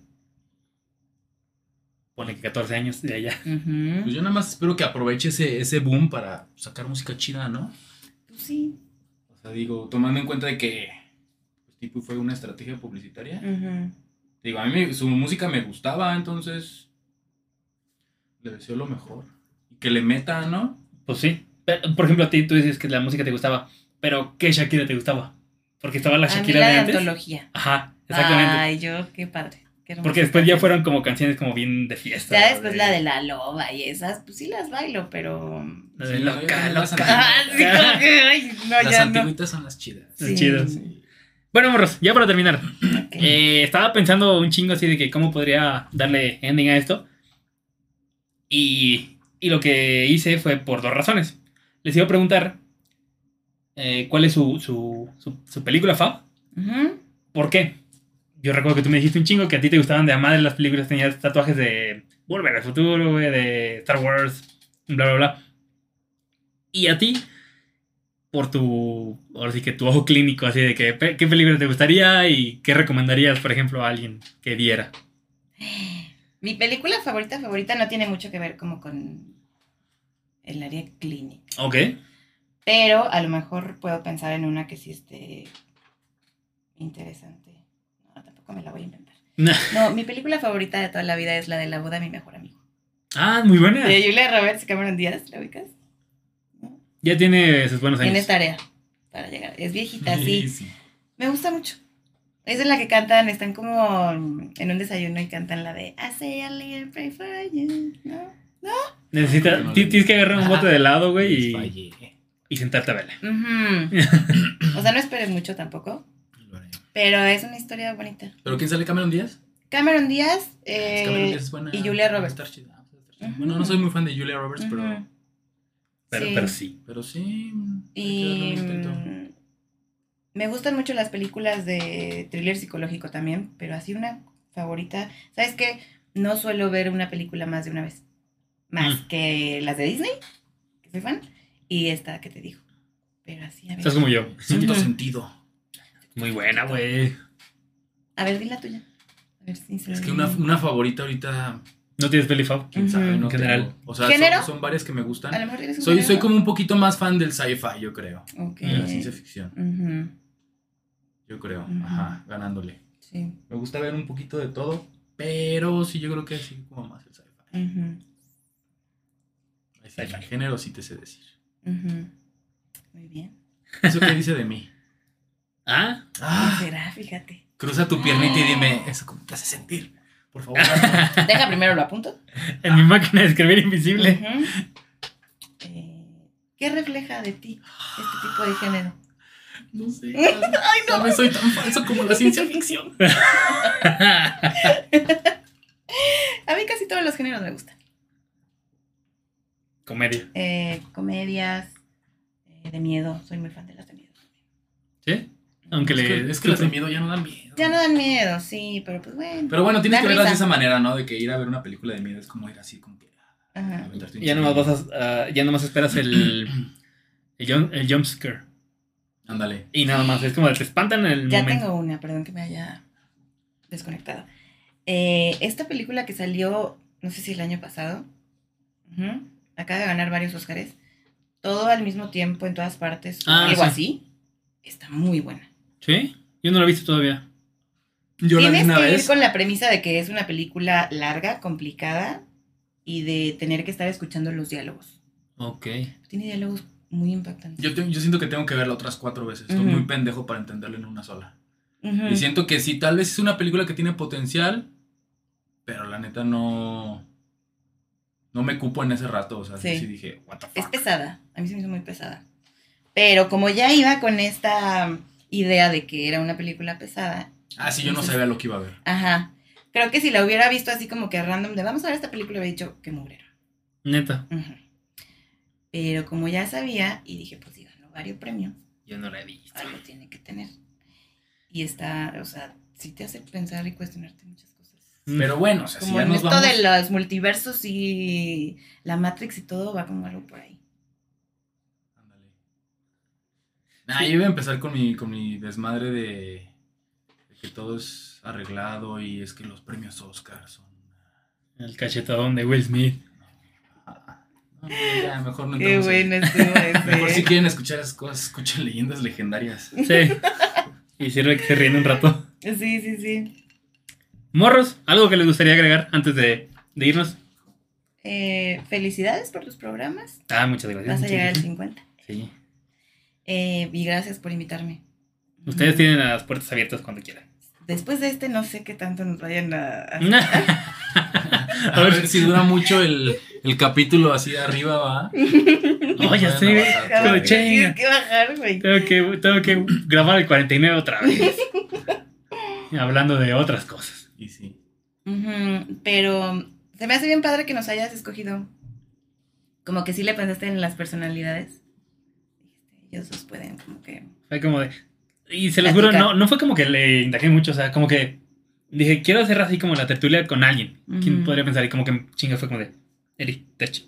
pone que 14 años de allá. Pues yo nada más espero que aproveche ese, ese boom para sacar música chida, ¿no? Pues sí. O sea, digo, tomando en cuenta de que pues, tipo fue una estrategia publicitaria. Digo, a mí su música me gustaba, entonces le deseo lo mejor. Y que le meta, ¿no? Pues sí. Pero, por ejemplo, a ti tú dices que la música te gustaba, pero ¿qué Shakira te gustaba? Porque estaba la A mí Shakira la de de antes. antología. Ajá, exactamente. Ay, yo, qué padre. Porque después ya fueron como canciones como bien de fiesta. Ya después la de la loba y esas, pues sí las bailo, pero. La de Sí, loca, las loca. Ah, sí, como que, ay, no, Las ya no. antiguitas son las chidas. Las Sí. chidas. Sí. Bueno, morros, ya para terminar. Eh, estaba pensando un chingo así de que cómo podría darle ending a esto. Y, y lo que hice fue por dos razones. Les iba a preguntar eh, cuál es su, su, su, su película fab. ¿Por qué? Yo recuerdo que tú me dijiste un chingo que a ti te gustaban de a madre las películas, tenías tatuajes de Volver al Futuro, güey, de Star Wars, bla, bla, bla. Y a ti, por tu, ahora sí que tu ojo clínico, así de que, ¿qué película te gustaría y qué recomendarías, por ejemplo, a alguien que viera? Mi película favorita, favorita no tiene mucho que ver como con el área clínica. Ok. Pero a lo mejor puedo pensar en una que sí esté interesante. No, tampoco me la voy a inventar. No, mi película favorita de toda la vida es la de la boda de mi mejor amigo. ah, muy buena. De Julia Roberts y Cameron Díaz, ¿la ubicas? Ya tiene sus buenos años. Tienes tarea para llegar. Es viejita, sí. sí. Me gusta mucho. Es de la que cantan, están como en un desayuno y cantan la de I say a little prayer for you. ¿No? Necesita, No, no. tienes que agarrar un bote de helado, güey, y, y sentarte a verla. O sea, no esperes mucho tampoco. Pero es una historia bonita. ¿Pero quién sale Cameron Díaz? Cameron Díaz Es eh, Cameron Díaz es buena. y Julia Va a Roberts. estar chida, va a estar chida. Ujú. Bueno, no soy muy fan de Julia Roberts, pero, Ujú. Pero Sí. pero sí. pero sí. Y mm, me gustan mucho las películas de thriller psicológico también, pero así una favorita. ¿Sabes qué? No suelo ver una película más de una vez. Más Mm. que las de Disney, que soy fan, y esta que te digo. Pero así, a ver. Estás como yo. Siento sentido. Muy buena, güey. A ver, di la tuya. A ver si se Es que una, una favorita ahorita, ¿No tienes peli fab? quién sabe, no En general. tengo. O sea, ¿Género? son, son varias que me A gustan. lo mejor eres un Soy, soy género. como un poquito más fan del sci-fi, yo creo. Ok. De la ciencia ficción, Ujú, yo creo. Ujú. Ajá, ganándole. Sí. Me gusta ver un poquito de todo, pero sí, yo creo que sí, como más el sci-fi. Ujú, Ahí sí, Sci-fi. el género sí te sé decir. ujú. Muy bien. ¿Eso qué dice de mí? Ah, ¿Qué Ah, será? Fíjate. cruza tu piernita y dime, ¿eso cómo te hace sentir? Por favor. Deja primero lo apunto. en mi máquina de escribir invisible. Eh, ¿Qué refleja de ti este tipo de género? no sé. Ay, Tal vez soy tan falso como la ciencia ficción. A mí casi todos los géneros me gustan. Comedia. Eh, comedias, eh, de miedo. Soy muy fan de las de miedo. ¿Sí? Aunque Es le. que, es que las de miedo ya no dan miedo. Ya no dan miedo, sí, pero pues bueno. Pero bueno, tienes que verlas de esa manera, ¿no? De que ir a ver una película de miedo es como ir así, como que. Ajá. aventarte un Ya nomás vas a. ah, ya nomás esperas el. El jump, el jump scare. Ándale. Y nada más. Es como te espantan en el Ya momento. tengo una, perdón que me haya desconectado. Eh, esta película que salió, no sé si el año pasado, acaba de ganar varios Óscares, todo al mismo tiempo en todas partes, o Ah, algo sí. así, está muy buena. ¿Sí? Yo no lo he visto todavía. Yo la vi Tienes una que vez. ir con la premisa de que es una película larga, complicada y de tener que estar escuchando los diálogos. Ok. Tiene diálogos muy impactantes. Yo, te- yo siento que tengo que verla otras cuatro veces. Estoy Ujú. muy pendejo para entenderla en una sola. Ujú. Y siento que sí, tal vez es una película que tiene potencial, pero la neta no. No me cupo en ese rato. O sea, sí, Sí. sí dije, what the Es fuck. pesada, a mí se me hizo muy pesada. Pero como ya iba con esta idea de que era una película pesada, Ah, sí, yo no sabía lo que iba a ver. ajá. Creo que si la hubiera visto así como que random de vamos a ver esta película, hubiera dicho que mugrero. Neta. Ujú. Pero como ya sabía y dije, pues si ganó varios premios, Yo no la he visto. algo tiene que tener. Y está, o sea, sí te hace pensar y cuestionarte muchas cosas. Mm. Pero bueno, o sea, si Como ya en nos esto vamos. de los multiversos y la Matrix y todo va como algo por ahí. Ándale. Nah, yo iba a empezar con mi, con mi desmadre de, de que todo es arreglado y es que los premios Oscar son. El cachetadón de Will Smith. No, ya, mejor no Qué bueno estuvo ese. Mejor si quieren escuchar esas cosas, escuchen leyendas legendarias. Sí. y sirve que se ríen un rato. Sí, sí, sí. Morros, ¿algo que les gustaría agregar antes de, de irnos? Eh, felicidades por tus programas. Ah, muchas gracias. Vas a llegar al gracias. 50. Sí. Eh, y gracias por invitarme. Ustedes tienen las puertas abiertas cuando quieran. Después de este, no sé qué tanto nos vayan a. a- A ver si dura mucho el, el capítulo así de arriba, va. Oh, ya sé, Pero. Tienes que bajar, güey. Tengo que, tengo que grabar el 49 otra vez. Hablando de otras cosas. Y sí. Pero se me hace bien padre que nos hayas escogido. Como que sí le pensaste en las personalidades. Ellos dos pueden, como que. Fue como de. Y se los juro, no, no fue como que le indagué mucho, o sea, como que dije, quiero hacer así como la tertulia con alguien. ¿Quién podría pensar? Y como que chinga fue como de, Eri, Tech.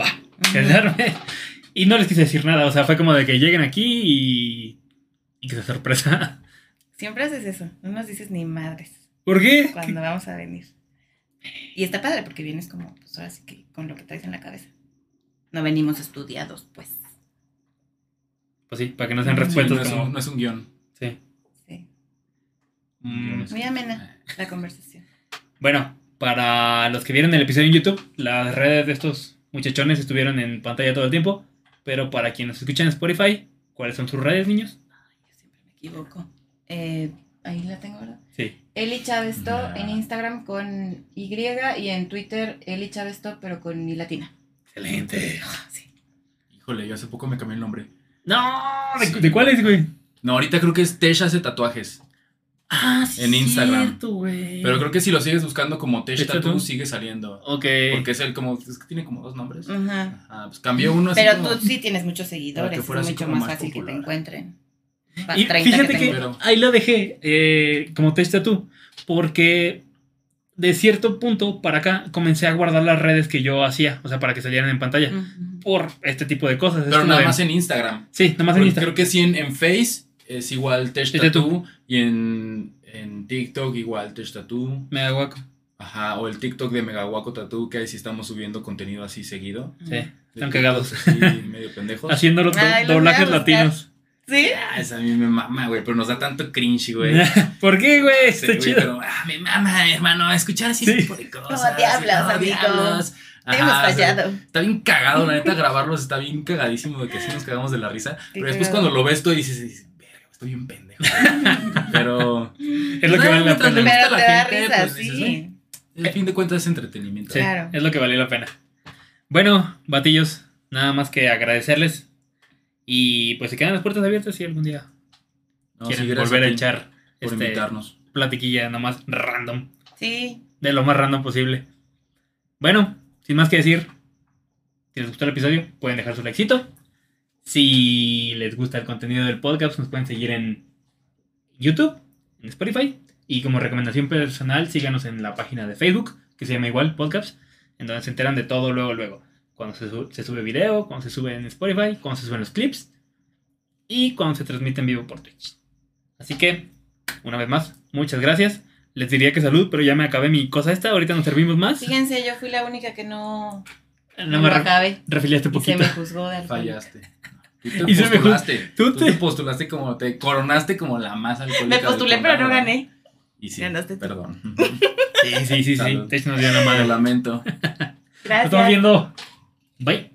Va, quedarme. Y no les quise decir nada, o sea, fue como de que lleguen aquí y. y que se sorpresa. Siempre haces eso. No nos dices ni madres ¿Por qué? cuando vamos a venir. Y está padre porque vienes como, pues ahora sí que con lo que traes en la cabeza. No venimos estudiados, pues. Pues sí, para que no sean Sí, resueltos no, es como. un, no es un guion. Sí. Sí. Mm, Muy amena la conversación. Bueno, para los que vieron el episodio en YouTube, las redes de estos muchachones estuvieron en pantalla todo el tiempo. Pero para quienes escuchan en Spotify, ¿cuáles son sus redes, niños? Yo siempre me equivoco. Eh, ahí la tengo, ¿verdad? Sí. Eli Chavesto Nah. en Instagram con Y y en Twitter Eli Chavesto pero con I latina. Excelente. Sí. Híjole, yo hace poco me cambié el nombre. No, ¿de, Sí. de cuáles, güey? No, ahorita creo que es Tesh hace tatuajes. Ah, sí. En Instagram. cierto, güey. Pero creo que si lo sigues buscando como Tesh ¿Tesh Tattoo, Tattoo? sigue saliendo. Ok. Porque es el como. Es que tiene como dos nombres. Ajá. Ah, pues cambió uno así. Pero como- tú sí tienes muchos seguidores, que es mucho como más más fácil que te encuentren. Y 30 fíjate que. Pero- ahí lo dejé eh, como test tú, porque de cierto punto para acá comencé a guardar las redes que yo hacía, o sea, para que salieran en pantalla, por este tipo de cosas. Pero nada de- más en Instagram. Sí, nada más en Instagram. Creo que sí en, en Face es igual Tesh Tattoo. Y en, en TikTok igual Tesh Tattoo. Me da guaco. Ajá, o el TikTok de Megawaco Tattoo, que ahí sí estamos subiendo contenido así seguido. Sí, están cagados. Así, medio pendejos. Haciendo los do- Ay, los doblajes latinos. ¿Sí? Ah, esa a mí me mama, güey, pero nos da tanto cringe, güey. ¿Por qué, güey? Sí, Está güey, chido. pero ah, me mama, hermano, escuchar así tipo de cosas. ¿Cómo diablos, ¿cómo amigo? diablos? Hemos Ajá, o sea, fallado. Está bien cagado, la neta, grabarlos está bien cagadísimo de que sí nos cagamos de la risa. Pero después cuando lo ves tú dices, dices, verga, estoy bien pendejo. pero Es lo que vale la pena. Pero a te la da gente, risa, pues, dices, sí. al fin de cuentas es entretenimiento. Sí, Claro. es lo que valió la pena. Bueno, batillos, nada más que agradecerles. Y pues se quedan las puertas abiertas si algún día No, quieren volver a echar por este, invitarnos. platiquilla nada más random. Sí. De lo más random posible. Bueno, sin más que decir, si les gustó el episodio, pueden dejar su likecito. Si les gusta el contenido del podcast, nos pueden seguir en YouTube, en Spotify. Y como recomendación personal, síganos en la página de Facebook, que se llama igual Podcast, en donde se enteran de todo luego, luego. Cuando se, su- se sube video, cuando se sube en Spotify, cuando se suben los clips y cuando se transmite en vivo por Twitch. Así que, una vez más, muchas gracias. Les diría que salud, pero ya me acabé mi cosa esta. Ahorita nos servimos más. Fíjense, yo fui la única que no, No no me acabé. refiliaste Y se poquito. me juzgó de alcohólica. Fallaste. Tú te Y se me ju- postulaste. tú Tú, te- te postulaste como. Te coronaste como la más alcohólica. Me postulé, pero no gané. Y sí. Ganaste tú. Perdón. Sí, sí, sí, sí. Salud. Te nos dio la Lo madre. lamento. Nos Gracias. estamos viendo. Bye.